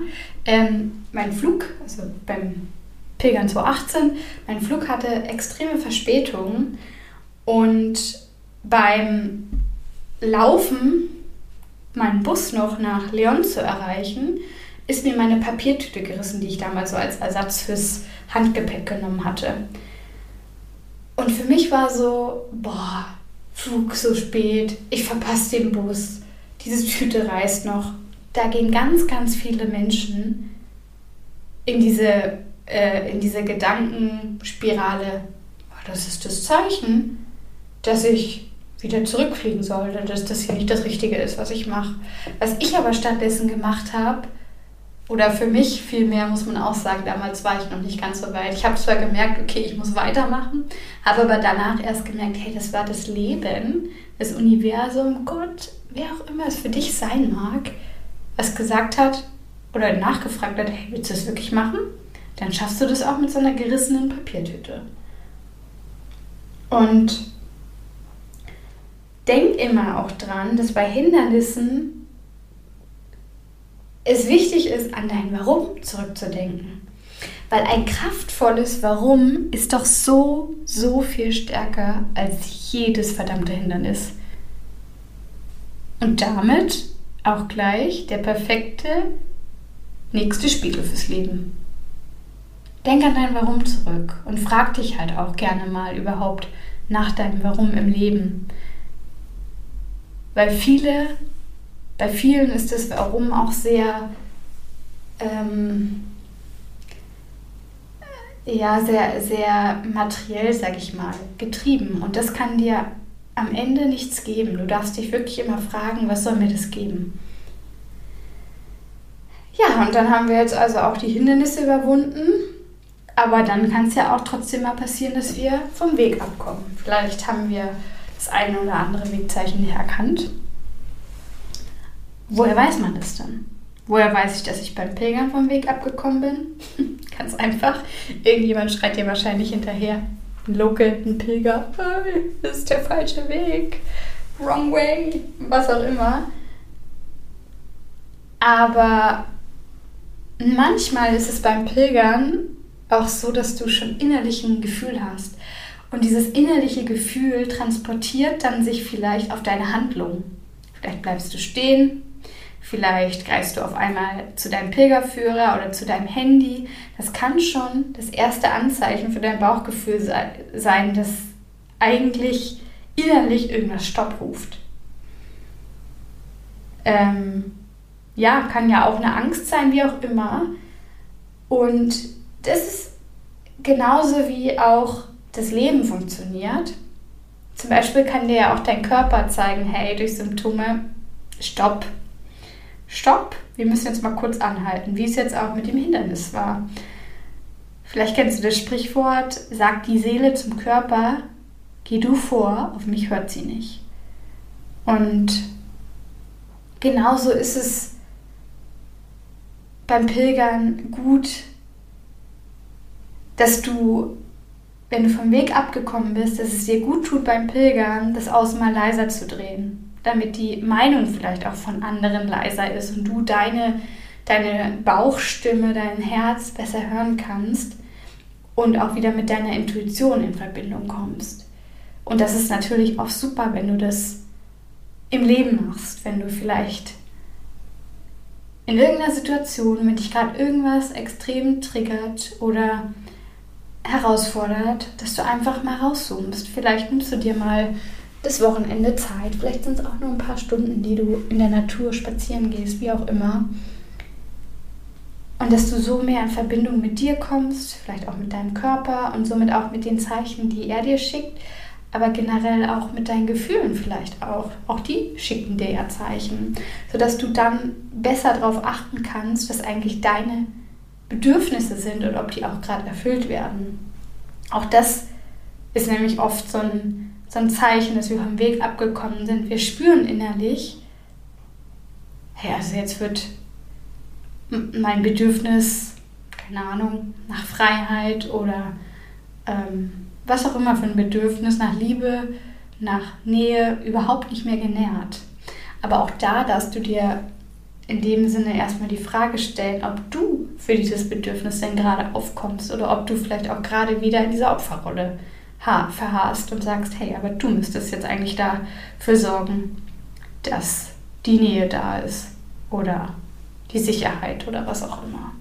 [SPEAKER 1] ähm, mein Flug, also beim Pilgern 2018, mein Flug hatte extreme Verspätungen und beim Laufen, meinen Bus noch nach Leon zu erreichen, ist mir meine Papiertüte gerissen, die ich damals so als Ersatz fürs Handgepäck genommen hatte. Und für mich war so, boah, Flug so spät, ich verpasse den Bus, diese Tüte reißt noch. Da gehen ganz, ganz viele Menschen in diese, äh, in diese Gedankenspirale. Oh, das ist das Zeichen, dass ich wieder zurückfliegen sollte, dass das hier nicht das Richtige ist, was ich mache. Was ich aber stattdessen gemacht habe, oder für mich viel mehr, muss man auch sagen, damals war ich noch nicht ganz so weit. Ich habe zwar gemerkt, okay, ich muss weitermachen, habe aber danach erst gemerkt, hey, das war das Leben, das Universum, Gott, wer auch immer es für dich sein mag, was gesagt hat oder nachgefragt hat, hey, willst du das wirklich machen? Dann schaffst du das auch mit so einer gerissenen Papiertüte. Und denk immer auch dran, dass bei Hindernissen es wichtig ist, an dein Warum zurückzudenken. Weil ein kraftvolles Warum ist doch so, so viel stärker als jedes verdammte Hindernis. Und damit auch gleich der perfekte nächste Spiegel fürs Leben. Denk an dein Warum zurück und frag dich halt auch gerne mal überhaupt nach deinem Warum im Leben. Weil viele bei vielen ist das Warum auch sehr, ähm, ja, sehr, sehr materiell, sag ich mal, getrieben. Und das kann dir am Ende nichts geben. Du darfst dich wirklich immer fragen, was soll mir das geben? Ja, und dann haben wir jetzt also auch die Hindernisse überwunden. Aber dann kann es ja auch trotzdem mal passieren, dass wir vom Weg abkommen. Vielleicht haben wir das eine oder andere Wegzeichen nicht erkannt. Woher weiß man das dann? Woher weiß ich, dass ich beim Pilgern vom Weg abgekommen bin? Ganz einfach. Irgendjemand schreit dir wahrscheinlich hinterher. Ein Local, ein Pilger. Das ist der falsche Weg. Wrong way. Was auch immer. Aber manchmal ist es beim Pilgern auch so, dass du schon innerlich ein Gefühl hast. Und dieses innerliche Gefühl transportiert dann sich vielleicht auf deine Handlung. Vielleicht bleibst du stehen, Vielleicht greifst du auf einmal zu deinem Pilgerführer oder zu deinem Handy. Das kann schon das erste Anzeichen für dein Bauchgefühl sein, dass eigentlich innerlich irgendwas Stopp ruft. Ähm, ja, kann ja auch eine Angst sein, wie auch immer. Und das ist genauso wie auch das Leben funktioniert. Zum Beispiel kann dir ja auch dein Körper zeigen, hey, durch Symptome, stopp, stopp, wir müssen jetzt mal kurz anhalten, wie es jetzt auch mit dem Hindernis war. Vielleicht kennst du das Sprichwort, sagt die Seele zum Körper, geh du vor, auf mich hört sie nicht. Und genauso ist es beim Pilgern gut, dass du, wenn du vom Weg abgekommen bist, dass es dir gut tut beim Pilgern, das Außen mal leiser zu drehen damit die Meinung vielleicht auch von anderen leiser ist und du deine, deine Bauchstimme, dein Herz besser hören kannst und auch wieder mit deiner Intuition in Verbindung kommst. Und das ist natürlich auch super, wenn du das im Leben machst, wenn du vielleicht in irgendeiner Situation, wenn dich gerade irgendwas extrem triggert oder herausfordert, dass du einfach mal rauszoomst. Vielleicht nimmst du dir mal das Wochenende Zeit, vielleicht sind es auch nur ein paar Stunden, die du in der Natur spazieren gehst, wie auch immer. Und dass du so mehr in Verbindung mit dir kommst, vielleicht auch mit deinem Körper und somit auch mit den Zeichen, die er dir schickt, aber generell auch mit deinen Gefühlen vielleicht auch. Auch die schicken dir ja Zeichen, sodass du dann besser darauf achten kannst, was eigentlich deine Bedürfnisse sind und ob die auch gerade erfüllt werden. Auch das ist nämlich oft so ein, so ein Zeichen, dass wir vom Weg abgekommen sind. Wir spüren innerlich, hey, also jetzt wird mein Bedürfnis, keine Ahnung, nach Freiheit oder ähm, was auch immer für ein Bedürfnis, nach Liebe, nach Nähe überhaupt nicht mehr genährt. Aber auch da darfst du dir in dem Sinne erstmal die Frage stellen, ob du für dieses Bedürfnis denn gerade aufkommst oder ob du vielleicht auch gerade wieder in dieser Opferrolle verharrst und sagst, hey, aber du müsstest jetzt eigentlich dafür sorgen, dass die Nähe da ist oder die Sicherheit oder was auch immer.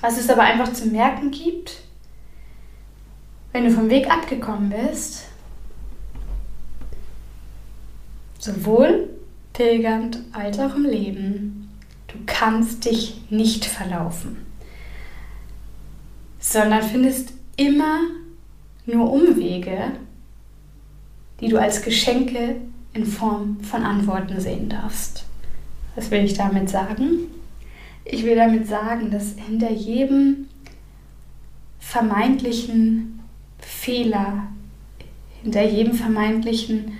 [SPEAKER 1] Was es aber einfach zu merken gibt, wenn du vom Weg abgekommen bist, sowohl pilgernd als auch im Leben, du kannst dich nicht verlaufen, sondern findest immer nur Umwege, die du als Geschenke in Form von Antworten sehen darfst. Was will ich damit sagen? Ich will damit sagen, dass hinter jedem vermeintlichen Fehler, hinter jedem vermeintlichen,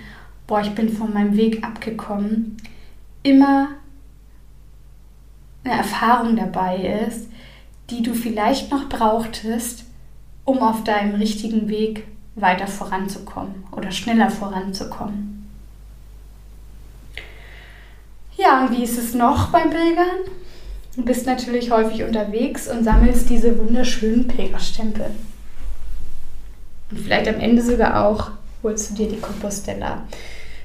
[SPEAKER 1] boah, ich bin von meinem Weg abgekommen, immer eine Erfahrung dabei ist, die du vielleicht noch brauchtest, um auf deinem richtigen Weg weiter voranzukommen oder schneller voranzukommen. Ja, und wie ist es noch beim Pilgern? Du bist natürlich häufig unterwegs und sammelst diese wunderschönen Pilgerstempel. Und vielleicht am Ende sogar auch holst du dir die Compostella.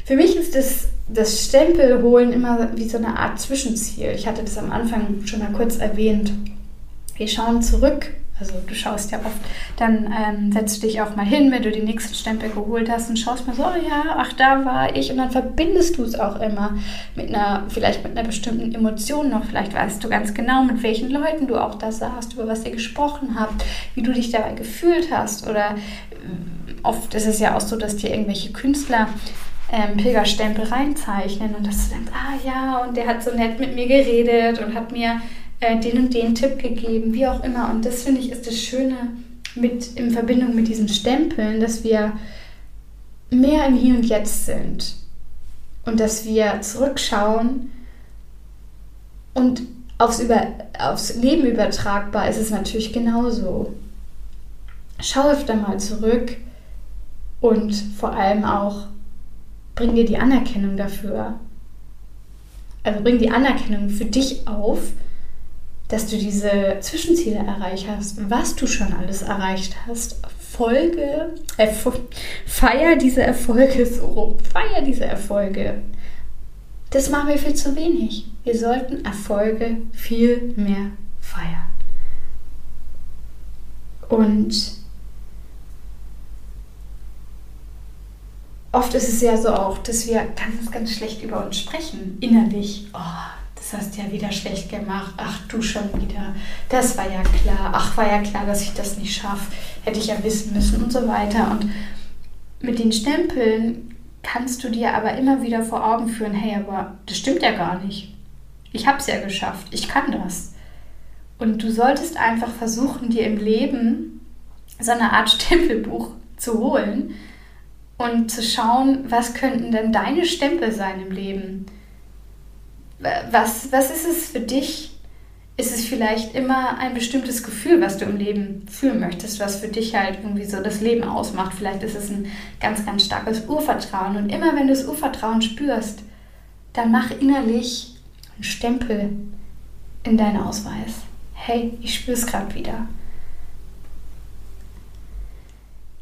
[SPEAKER 1] Für mich ist das, das Stempelholen immer wie so eine Art Zwischenziel. Ich hatte das am Anfang schon mal kurz erwähnt. Wir schauen zurück also du schaust ja oft, dann ähm, setzt du dich auch mal hin, wenn du den nächsten Stempel geholt hast und schaust mal so, oh ja, ach da war ich. Und dann verbindest du es auch immer mit einer, vielleicht mit einer bestimmten Emotion noch, vielleicht weißt du ganz genau, mit welchen Leuten du auch da saßt, über was ihr gesprochen habt, wie du dich dabei gefühlt hast. Oder äh, oft ist es ja auch so, dass dir irgendwelche Künstler ähm, Pilgerstempel reinzeichnen und dass du denkst, ah ja, und der hat so nett mit mir geredet und hat mir äh, den und den Tipp gegeben, wie auch immer. Und das finde ich ist das Schöne mit in Verbindung mit diesen Stempeln, dass wir mehr im Hier und Jetzt sind und dass wir zurückschauen und aufs, Über aufs Leben übertragbar ist es natürlich genauso. Schau öfter mal zurück und vor allem auch bring dir die Anerkennung dafür. Also bring die Anerkennung für dich auf, dass du diese Zwischenziele erreicht hast, was du schon alles erreicht hast. Folge, äh, feier diese Erfolge so rum, feier diese Erfolge. Das machen wir viel zu wenig. Wir sollten Erfolge viel mehr feiern. Und oft ist es ja so auch, dass wir ganz, ganz schlecht über uns sprechen, innerlich. Oh, hast du ja wieder schlecht gemacht, ach du schon wieder, das war ja klar, ach war ja klar, dass ich das nicht schaffe, hätte ich ja wissen müssen und so weiter. Und mit den Stempeln kannst du dir aber immer wieder vor Augen führen, hey, aber das stimmt ja gar nicht. Ich habe es ja geschafft, ich kann das. Und du solltest einfach versuchen, dir im Leben so eine Art Stempelbuch zu holen und zu schauen, was könnten denn deine Stempel sein im Leben was, was ist es für dich? Ist es vielleicht immer ein bestimmtes Gefühl, was du im Leben fühlen möchtest, was für dich halt irgendwie so das Leben ausmacht? Vielleicht ist es ein ganz, ganz starkes Urvertrauen. Und immer wenn du das Urvertrauen spürst, dann mach innerlich einen Stempel in deinen Ausweis. Hey, ich spüre es gerade wieder.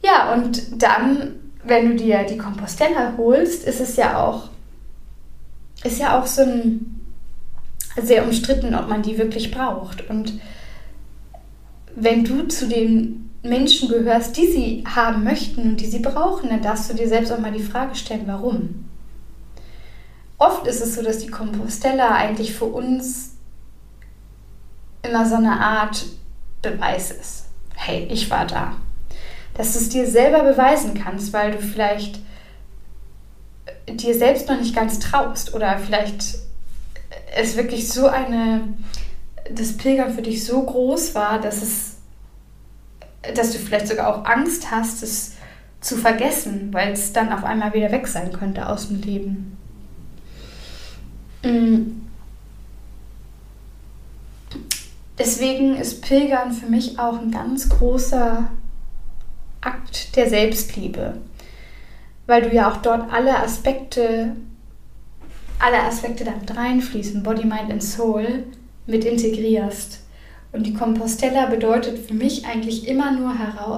[SPEAKER 1] Ja, und dann, wenn du dir die Compostella holst, ist es ja auch, ist ja auch so ein sehr umstritten, ob man die wirklich braucht. Und wenn du zu den Menschen gehörst, die sie haben möchten und die sie brauchen, dann darfst du dir selbst auch mal die Frage stellen, warum. Oft ist es so, dass die Compostella eigentlich für uns immer so eine Art Beweis ist. Hey, ich war da. Dass du es dir selber beweisen kannst, weil du vielleicht dir selbst noch nicht ganz traust oder vielleicht es wirklich so eine, das Pilgern für dich so groß war, dass es, dass du vielleicht sogar auch Angst hast, es zu vergessen, weil es dann auf einmal wieder weg sein könnte aus dem Leben. Mm. Deswegen ist Pilgern für mich auch ein ganz großer Akt der Selbstliebe, weil du ja auch dort alle Aspekte alle Aspekte damit reinfließen, Body, Mind and Soul, mit integrierst. Und die Compostella bedeutet für mich eigentlich immer nur,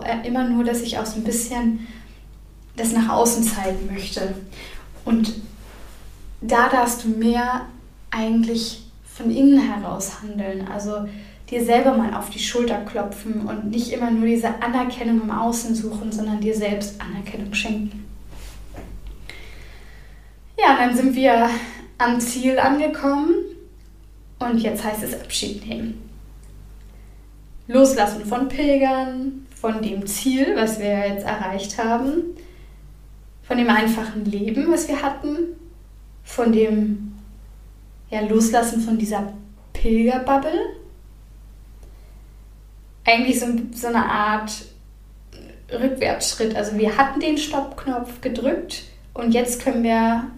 [SPEAKER 1] äh, immer nur, dass ich auch so ein bisschen das nach außen zeigen möchte. Und da darfst du mehr eigentlich von innen heraus handeln. Also dir selber mal auf die Schulter klopfen und nicht immer nur diese Anerkennung im Außen suchen, sondern dir selbst Anerkennung schenken. Ja, dann sind wir am Ziel angekommen und jetzt heißt es Abschied nehmen. Loslassen von Pilgern, von dem Ziel, was wir jetzt erreicht haben, von dem einfachen Leben, was wir hatten, von dem ja, Loslassen von dieser Pilgerbubble. Eigentlich so, so eine Art Rückwärtsschritt. Also wir hatten den Stoppknopf gedrückt und jetzt können wir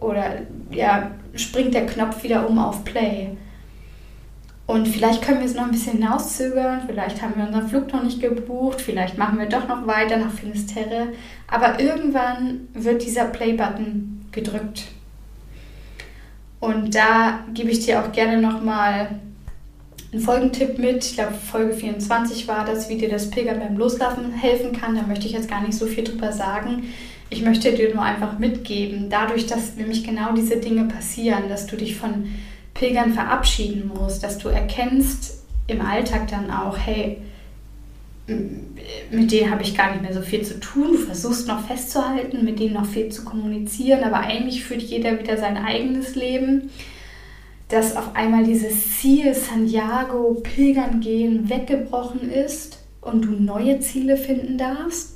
[SPEAKER 1] oder ja, springt der Knopf wieder um auf Play. Und vielleicht können wir es noch ein bisschen hinauszögern, vielleicht haben wir unseren Flug noch nicht gebucht, vielleicht machen wir doch noch weiter nach Finisterre. Aber irgendwann wird dieser Play-Button gedrückt. Und da gebe ich dir auch gerne nochmal einen Folgentipp mit. Ich glaube, Folge 24 war das, wie dir das Pilgern beim Loslaufen helfen kann. Da möchte ich jetzt gar nicht so viel drüber sagen. Ich möchte dir nur einfach mitgeben, dadurch, dass nämlich genau diese Dinge passieren, dass du dich von Pilgern verabschieden musst, dass du erkennst im Alltag dann auch, hey, mit denen habe ich gar nicht mehr so viel zu tun. Du versuchst noch festzuhalten, mit denen noch viel zu kommunizieren, aber eigentlich führt jeder wieder sein eigenes Leben. Dass auf einmal dieses Ziel Santiago, Pilgern gehen, weggebrochen ist und du neue Ziele finden darfst.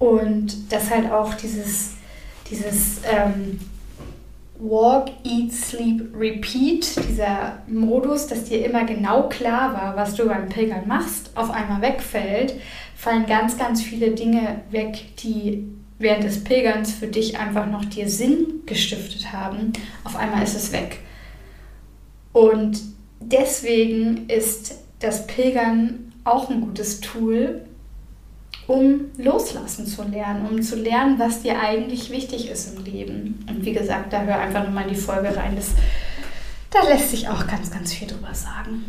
[SPEAKER 1] Und dass halt auch dieses, dieses ähm, Walk, Eat, Sleep, Repeat, dieser Modus, dass dir immer genau klar war, was du beim Pilgern machst, auf einmal wegfällt, fallen ganz, ganz viele Dinge weg, die während des Pilgerns für dich einfach noch dir Sinn gestiftet haben. Auf einmal ist es weg. Und deswegen ist das Pilgern auch ein gutes Tool, um loslassen zu lernen, um zu lernen, was dir eigentlich wichtig ist im Leben. Und wie gesagt, da hör einfach nochmal in die Folge rein. Das, da lässt sich auch ganz, ganz viel drüber sagen.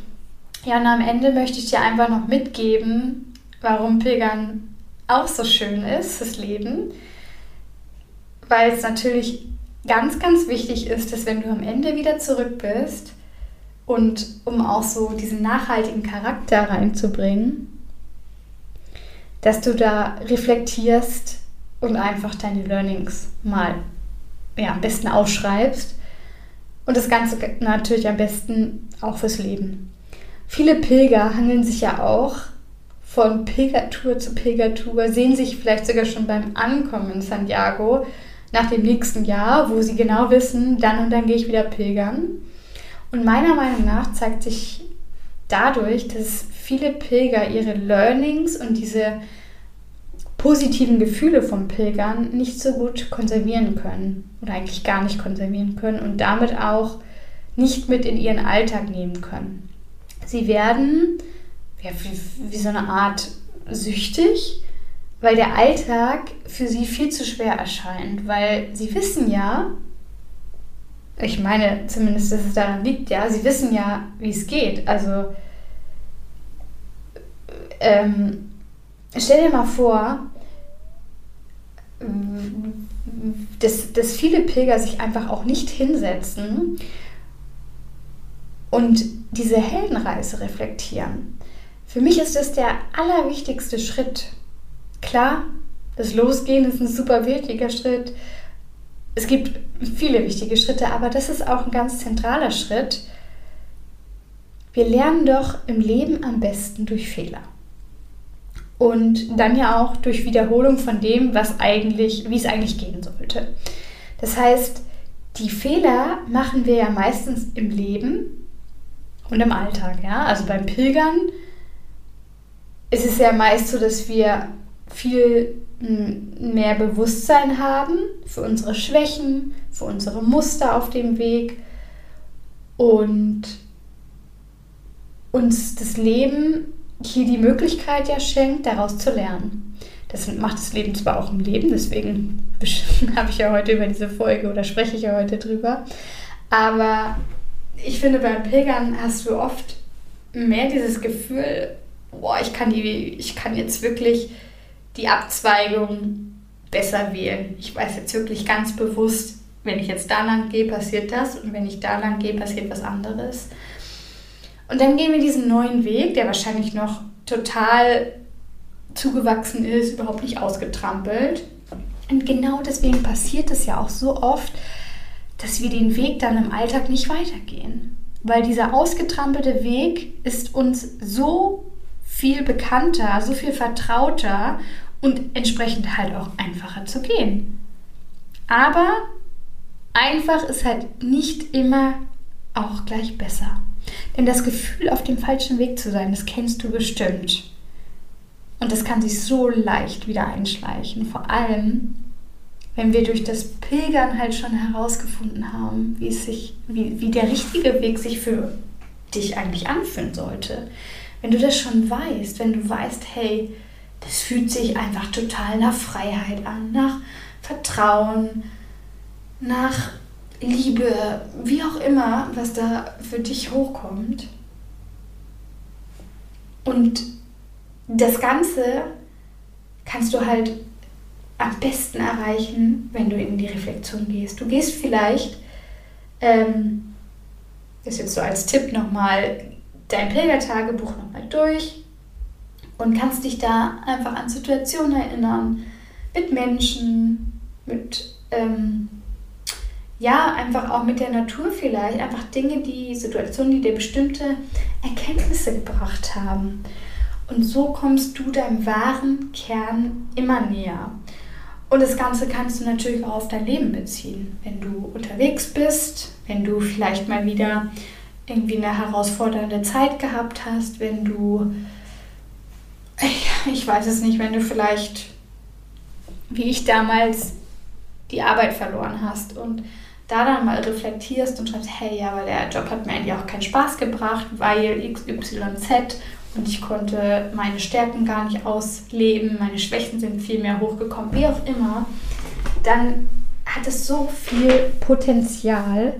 [SPEAKER 1] Ja, und am Ende möchte ich dir einfach noch mitgeben, warum Pilgern auch so schön ist, das Leben. Weil es natürlich ganz, ganz wichtig ist, dass wenn du am Ende wieder zurück bist und um auch so diesen nachhaltigen Charakter reinzubringen, dass du da reflektierst und einfach deine Learnings mal ja, am besten aufschreibst. Und das Ganze natürlich am besten auch fürs Leben. Viele Pilger hangeln sich ja auch von Pilgertour zu Pilgertour, sehen sich vielleicht sogar schon beim Ankommen in Santiago nach dem nächsten Jahr, wo sie genau wissen, dann und dann gehe ich wieder pilgern. Und meiner Meinung nach zeigt sich dadurch, dass viele Pilger ihre Learnings und diese positiven Gefühle vom Pilgern nicht so gut konservieren können oder eigentlich gar nicht konservieren können und damit auch nicht mit in ihren Alltag nehmen können. Sie werden ja, wie, wie so eine Art süchtig, weil der Alltag für sie viel zu schwer erscheint, weil sie wissen ja, ich meine zumindest, dass es daran liegt, ja, sie wissen ja, wie es geht. Also ähm, stell dir mal vor, dass, dass viele Pilger sich einfach auch nicht hinsetzen und diese Heldenreise reflektieren. Für mich ist das der allerwichtigste Schritt. Klar, das Losgehen ist ein super wichtiger Schritt. Es gibt viele wichtige Schritte, aber das ist auch ein ganz zentraler Schritt. Wir lernen doch im Leben am besten durch Fehler. Und dann ja auch durch Wiederholung von dem, was eigentlich, wie es eigentlich gehen sollte. Das heißt, die Fehler machen wir ja meistens im Leben und im Alltag. Ja? Also beim Pilgern ist es ja meist so, dass wir viel mehr Bewusstsein haben für unsere Schwächen, für unsere Muster auf dem Weg und uns das Leben hier die Möglichkeit ja schenkt, daraus zu lernen. Das macht das Leben zwar auch im Leben, deswegen habe ich ja heute über diese Folge oder spreche ich ja heute drüber. Aber ich finde, beim Pilgern hast du oft mehr dieses Gefühl, boah, ich kann, die, ich kann jetzt wirklich die Abzweigung besser wählen. Ich weiß jetzt wirklich ganz bewusst, wenn ich jetzt da lang gehe, passiert das und wenn ich da lang gehe, passiert was anderes. Und dann gehen wir diesen neuen Weg, der wahrscheinlich noch total zugewachsen ist, überhaupt nicht ausgetrampelt. Und genau deswegen passiert es ja auch so oft, dass wir den Weg dann im Alltag nicht weitergehen. Weil dieser ausgetrampelte Weg ist uns so viel bekannter, so viel vertrauter und entsprechend halt auch einfacher zu gehen. Aber einfach ist halt nicht immer auch gleich besser. Denn das Gefühl, auf dem falschen Weg zu sein, das kennst du bestimmt. Und das kann sich so leicht wieder einschleichen. Vor allem, wenn wir durch das Pilgern halt schon herausgefunden haben, wie, es sich, wie, wie der richtige Weg sich für dich eigentlich anfühlen sollte. Wenn du das schon weißt, wenn du weißt, hey, das fühlt sich einfach total nach Freiheit an, nach Vertrauen, nach Liebe, wie auch immer, was da für dich hochkommt. Und das Ganze kannst du halt am besten erreichen, wenn du in die Reflexion gehst. Du gehst vielleicht, ähm, das ist jetzt so als Tipp nochmal, dein Pilgertagebuch nochmal durch und kannst dich da einfach an Situationen erinnern, mit Menschen, mit, ähm, ja, einfach auch mit der Natur vielleicht, einfach Dinge, die, Situationen, die dir bestimmte Erkenntnisse gebracht haben. Und so kommst du deinem wahren Kern immer näher. Und das Ganze kannst du natürlich auch auf dein Leben beziehen. Wenn du unterwegs bist, wenn du vielleicht mal wieder irgendwie eine herausfordernde Zeit gehabt hast, wenn du, ich weiß es nicht, wenn du vielleicht, wie ich damals, die Arbeit verloren hast und da dann mal reflektierst und schreibst, hey, ja, aber der Job hat mir eigentlich auch keinen Spaß gebracht, weil XYZ und ich konnte meine Stärken gar nicht ausleben, meine Schwächen sind viel mehr hochgekommen, wie auch immer, dann hat es so viel Potenzial,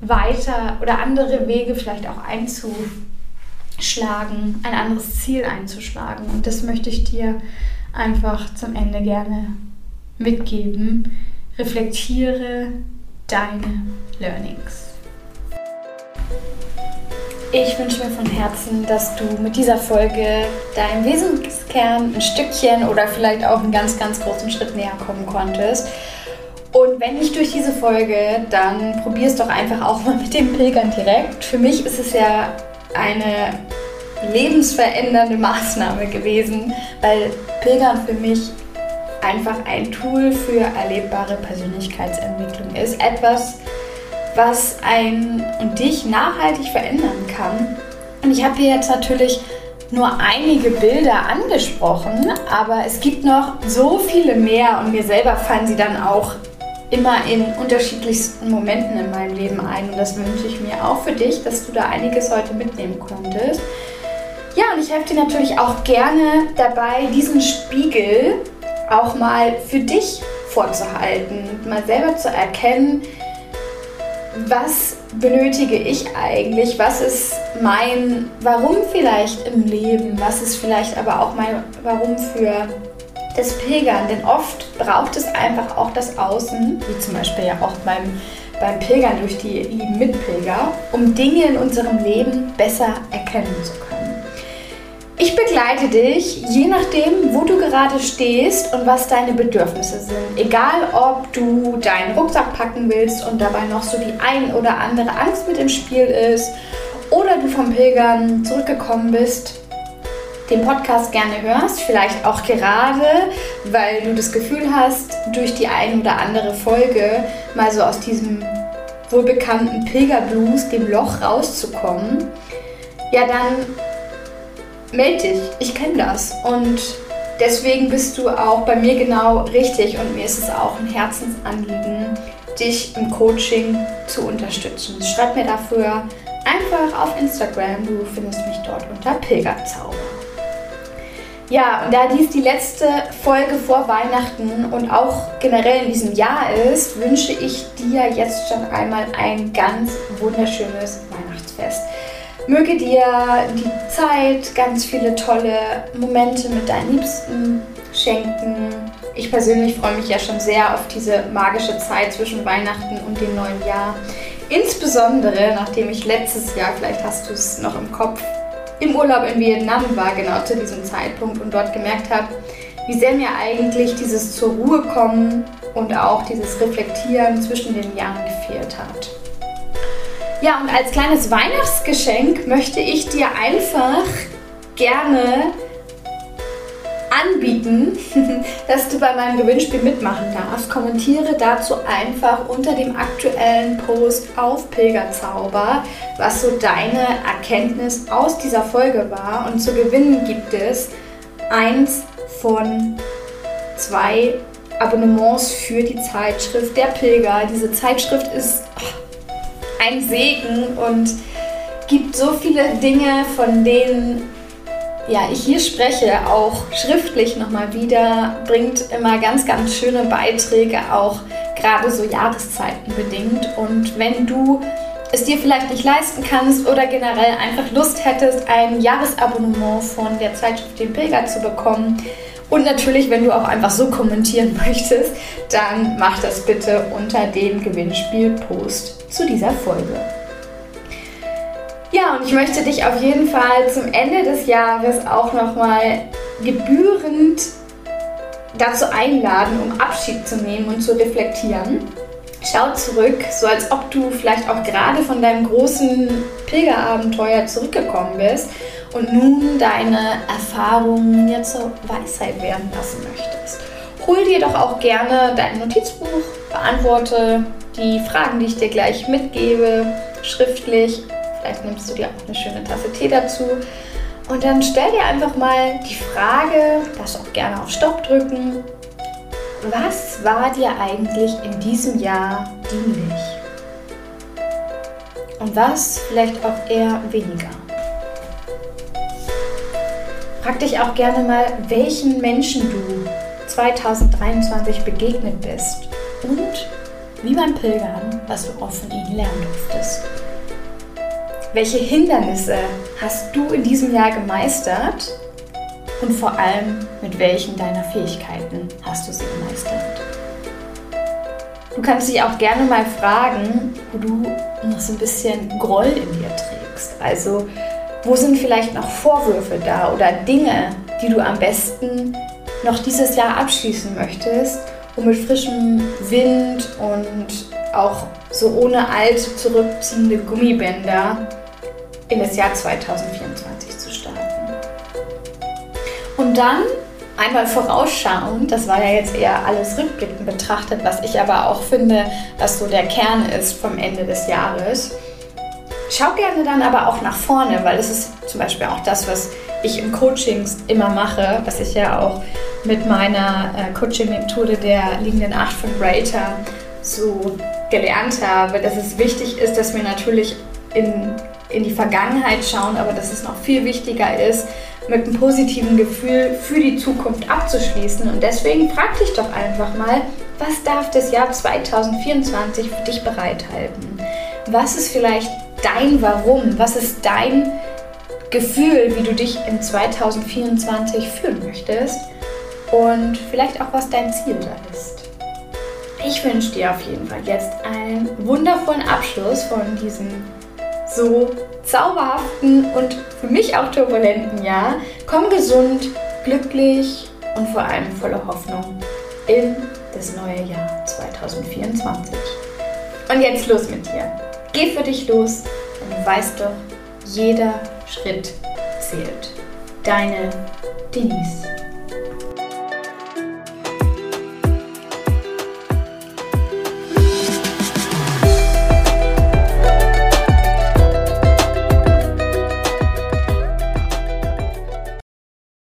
[SPEAKER 1] weiter oder andere Wege vielleicht auch einzuschlagen, ein anderes Ziel einzuschlagen. Und das möchte ich dir einfach zum Ende gerne mitgeben. Reflektiere deine Learnings. Ich wünsche mir von Herzen, dass du mit dieser Folge deinem Wesenskern ein Stückchen oder vielleicht auch einen ganz, ganz großen Schritt näher kommen konntest. Und wenn nicht durch diese Folge, dann probier es doch einfach auch mal mit dem Pilgern direkt. Für mich ist es ja eine lebensverändernde Maßnahme gewesen, weil Pilgern für mich einfach ein Tool für erlebbare Persönlichkeitsentwicklung ist. Etwas, was ein und dich nachhaltig verändern kann. Und ich habe hier jetzt natürlich nur einige Bilder angesprochen, aber es gibt noch so viele mehr und mir selber fallen sie dann auch immer in unterschiedlichsten Momenten in meinem Leben ein. Und das wünsche ich mir auch für dich, dass du da einiges heute mitnehmen konntest. Ja, und ich helfe dir natürlich auch gerne dabei, diesen Spiegel auch mal für dich vorzuhalten, mal selber zu erkennen, was benötige ich eigentlich, was ist mein Warum vielleicht im Leben, was ist vielleicht aber auch mein Warum für das Pilgern. Denn oft braucht es einfach auch das Außen, wie zum Beispiel ja auch beim, beim Pilgern durch die lieben Mitpilger, um Dinge in unserem Leben besser erkennen zu können. Ich begleite dich, je nachdem, wo du gerade stehst und was deine Bedürfnisse sind. Egal, ob du deinen Rucksack packen willst und dabei noch so die ein oder andere Angst mit im Spiel ist oder du vom Pilgern zurückgekommen bist, den Podcast gerne hörst, vielleicht auch gerade, weil du das Gefühl hast, durch die ein oder andere Folge mal so aus diesem wohlbekannten Pilgerblues, dem Loch rauszukommen, ja dann melde dich. Ich kenne das und deswegen bist du auch bei mir genau richtig und mir ist es auch ein Herzensanliegen, dich im Coaching zu unterstützen. Schreib mir dafür einfach auf Instagram. Du findest mich dort unter Pilgerzauber. Ja, und da dies die letzte Folge vor Weihnachten und auch generell in diesem Jahr ist, wünsche ich dir jetzt schon einmal ein ganz wunderschönes Weihnachtsfest. Möge dir die Zeit ganz viele tolle Momente mit deinen Liebsten schenken. Ich persönlich freue mich ja schon sehr auf diese magische Zeit zwischen Weihnachten und dem neuen Jahr. Insbesondere nachdem ich letztes Jahr, vielleicht hast du es noch im Kopf, im Urlaub in Vietnam war, genau zu diesem Zeitpunkt und dort gemerkt habe, wie sehr mir eigentlich dieses zur Ruhe kommen und auch dieses Reflektieren zwischen den Jahren gefehlt hat. Ja, und als kleines Weihnachtsgeschenk möchte ich dir einfach gerne anbieten, dass du bei meinem Gewinnspiel mitmachen darfst. Kommentiere dazu einfach unter dem aktuellen Post auf Pilgerzauber, was so deine Erkenntnis aus dieser Folge war. Und zu gewinnen gibt es eins von zwei Abonnements für die Zeitschrift Der Pilger. Diese Zeitschrift ist ein Segen und gibt so viele Dinge, von denen ja, ich hier spreche, auch schriftlich nochmal wieder, bringt immer ganz, ganz schöne Beiträge, auch gerade so Jahreszeiten bedingt. Und wenn du es dir vielleicht nicht leisten kannst oder generell einfach Lust hättest, ein Jahresabonnement von der Zeitschrift Den Pilger zu bekommen, und natürlich, wenn du auch einfach so kommentieren möchtest, dann mach das bitte unter dem Gewinnspielpost zu dieser Folge. Ja, und ich möchte dich auf jeden Fall zum Ende des Jahres auch nochmal gebührend dazu einladen, um Abschied zu nehmen und zu reflektieren. Schau zurück, so als ob du vielleicht auch gerade von deinem großen Pilgerabenteuer zurückgekommen bist und nun deine Erfahrungen jetzt zur Weisheit werden lassen möchtest. Hol dir doch auch gerne dein Notizbuch, beantworte die Fragen, die ich dir gleich mitgebe, schriftlich Vielleicht nimmst du dir auch eine schöne Tasse Tee dazu. Und dann stell dir einfach mal die Frage, darfst auch gerne auf Stopp drücken. Was war dir eigentlich in diesem Jahr dienlich? Und was vielleicht auch eher weniger? Frag dich auch gerne mal, welchen Menschen du 2023 begegnet bist und wie beim Pilgern, was du auch von ihnen lernen durftest. Welche Hindernisse hast du in diesem Jahr gemeistert? Und vor allem, mit welchen deiner Fähigkeiten hast du sie gemeistert? Du kannst dich auch gerne mal fragen, wo du noch so ein bisschen Groll in dir trägst. Also, wo sind vielleicht noch Vorwürfe da oder Dinge, die du am besten noch dieses Jahr abschließen möchtest, um mit frischem Wind und auch so ohne alt zurückziehende Gummibänder in das Jahr 2024 zu starten. Und dann einmal vorausschauend, das war ja jetzt eher alles rückblickend betrachtet, was ich aber auch finde, was so der Kern ist vom Ende des Jahres. Schau gerne dann aber auch nach vorne, weil das ist zum Beispiel auch das, was ich im Coachings immer mache, was ich ja auch mit meiner äh, Coaching-Methode der liegenden Acht von Greater so gelernt habe, dass es wichtig ist, dass wir natürlich in in die Vergangenheit schauen, aber dass es noch viel wichtiger ist, mit einem positiven Gefühl für die Zukunft abzuschließen. Und deswegen frag dich doch einfach mal, was darf das Jahr 2024 für dich bereithalten? Was ist vielleicht dein Warum? Was ist dein Gefühl, wie du dich in 2024 fühlen möchtest? Und vielleicht auch, was dein Ziel da ist. Ich wünsche dir auf jeden Fall jetzt ein einen wundervollen Abschluss von diesem so zauberhaften und für mich auch turbulenten Jahr. Komm gesund, glücklich und vor allem voller Hoffnung in das neue Jahr 2024. Und jetzt los mit dir. Geh für dich los und weißt doch, jeder Schritt zählt. Deine Denise.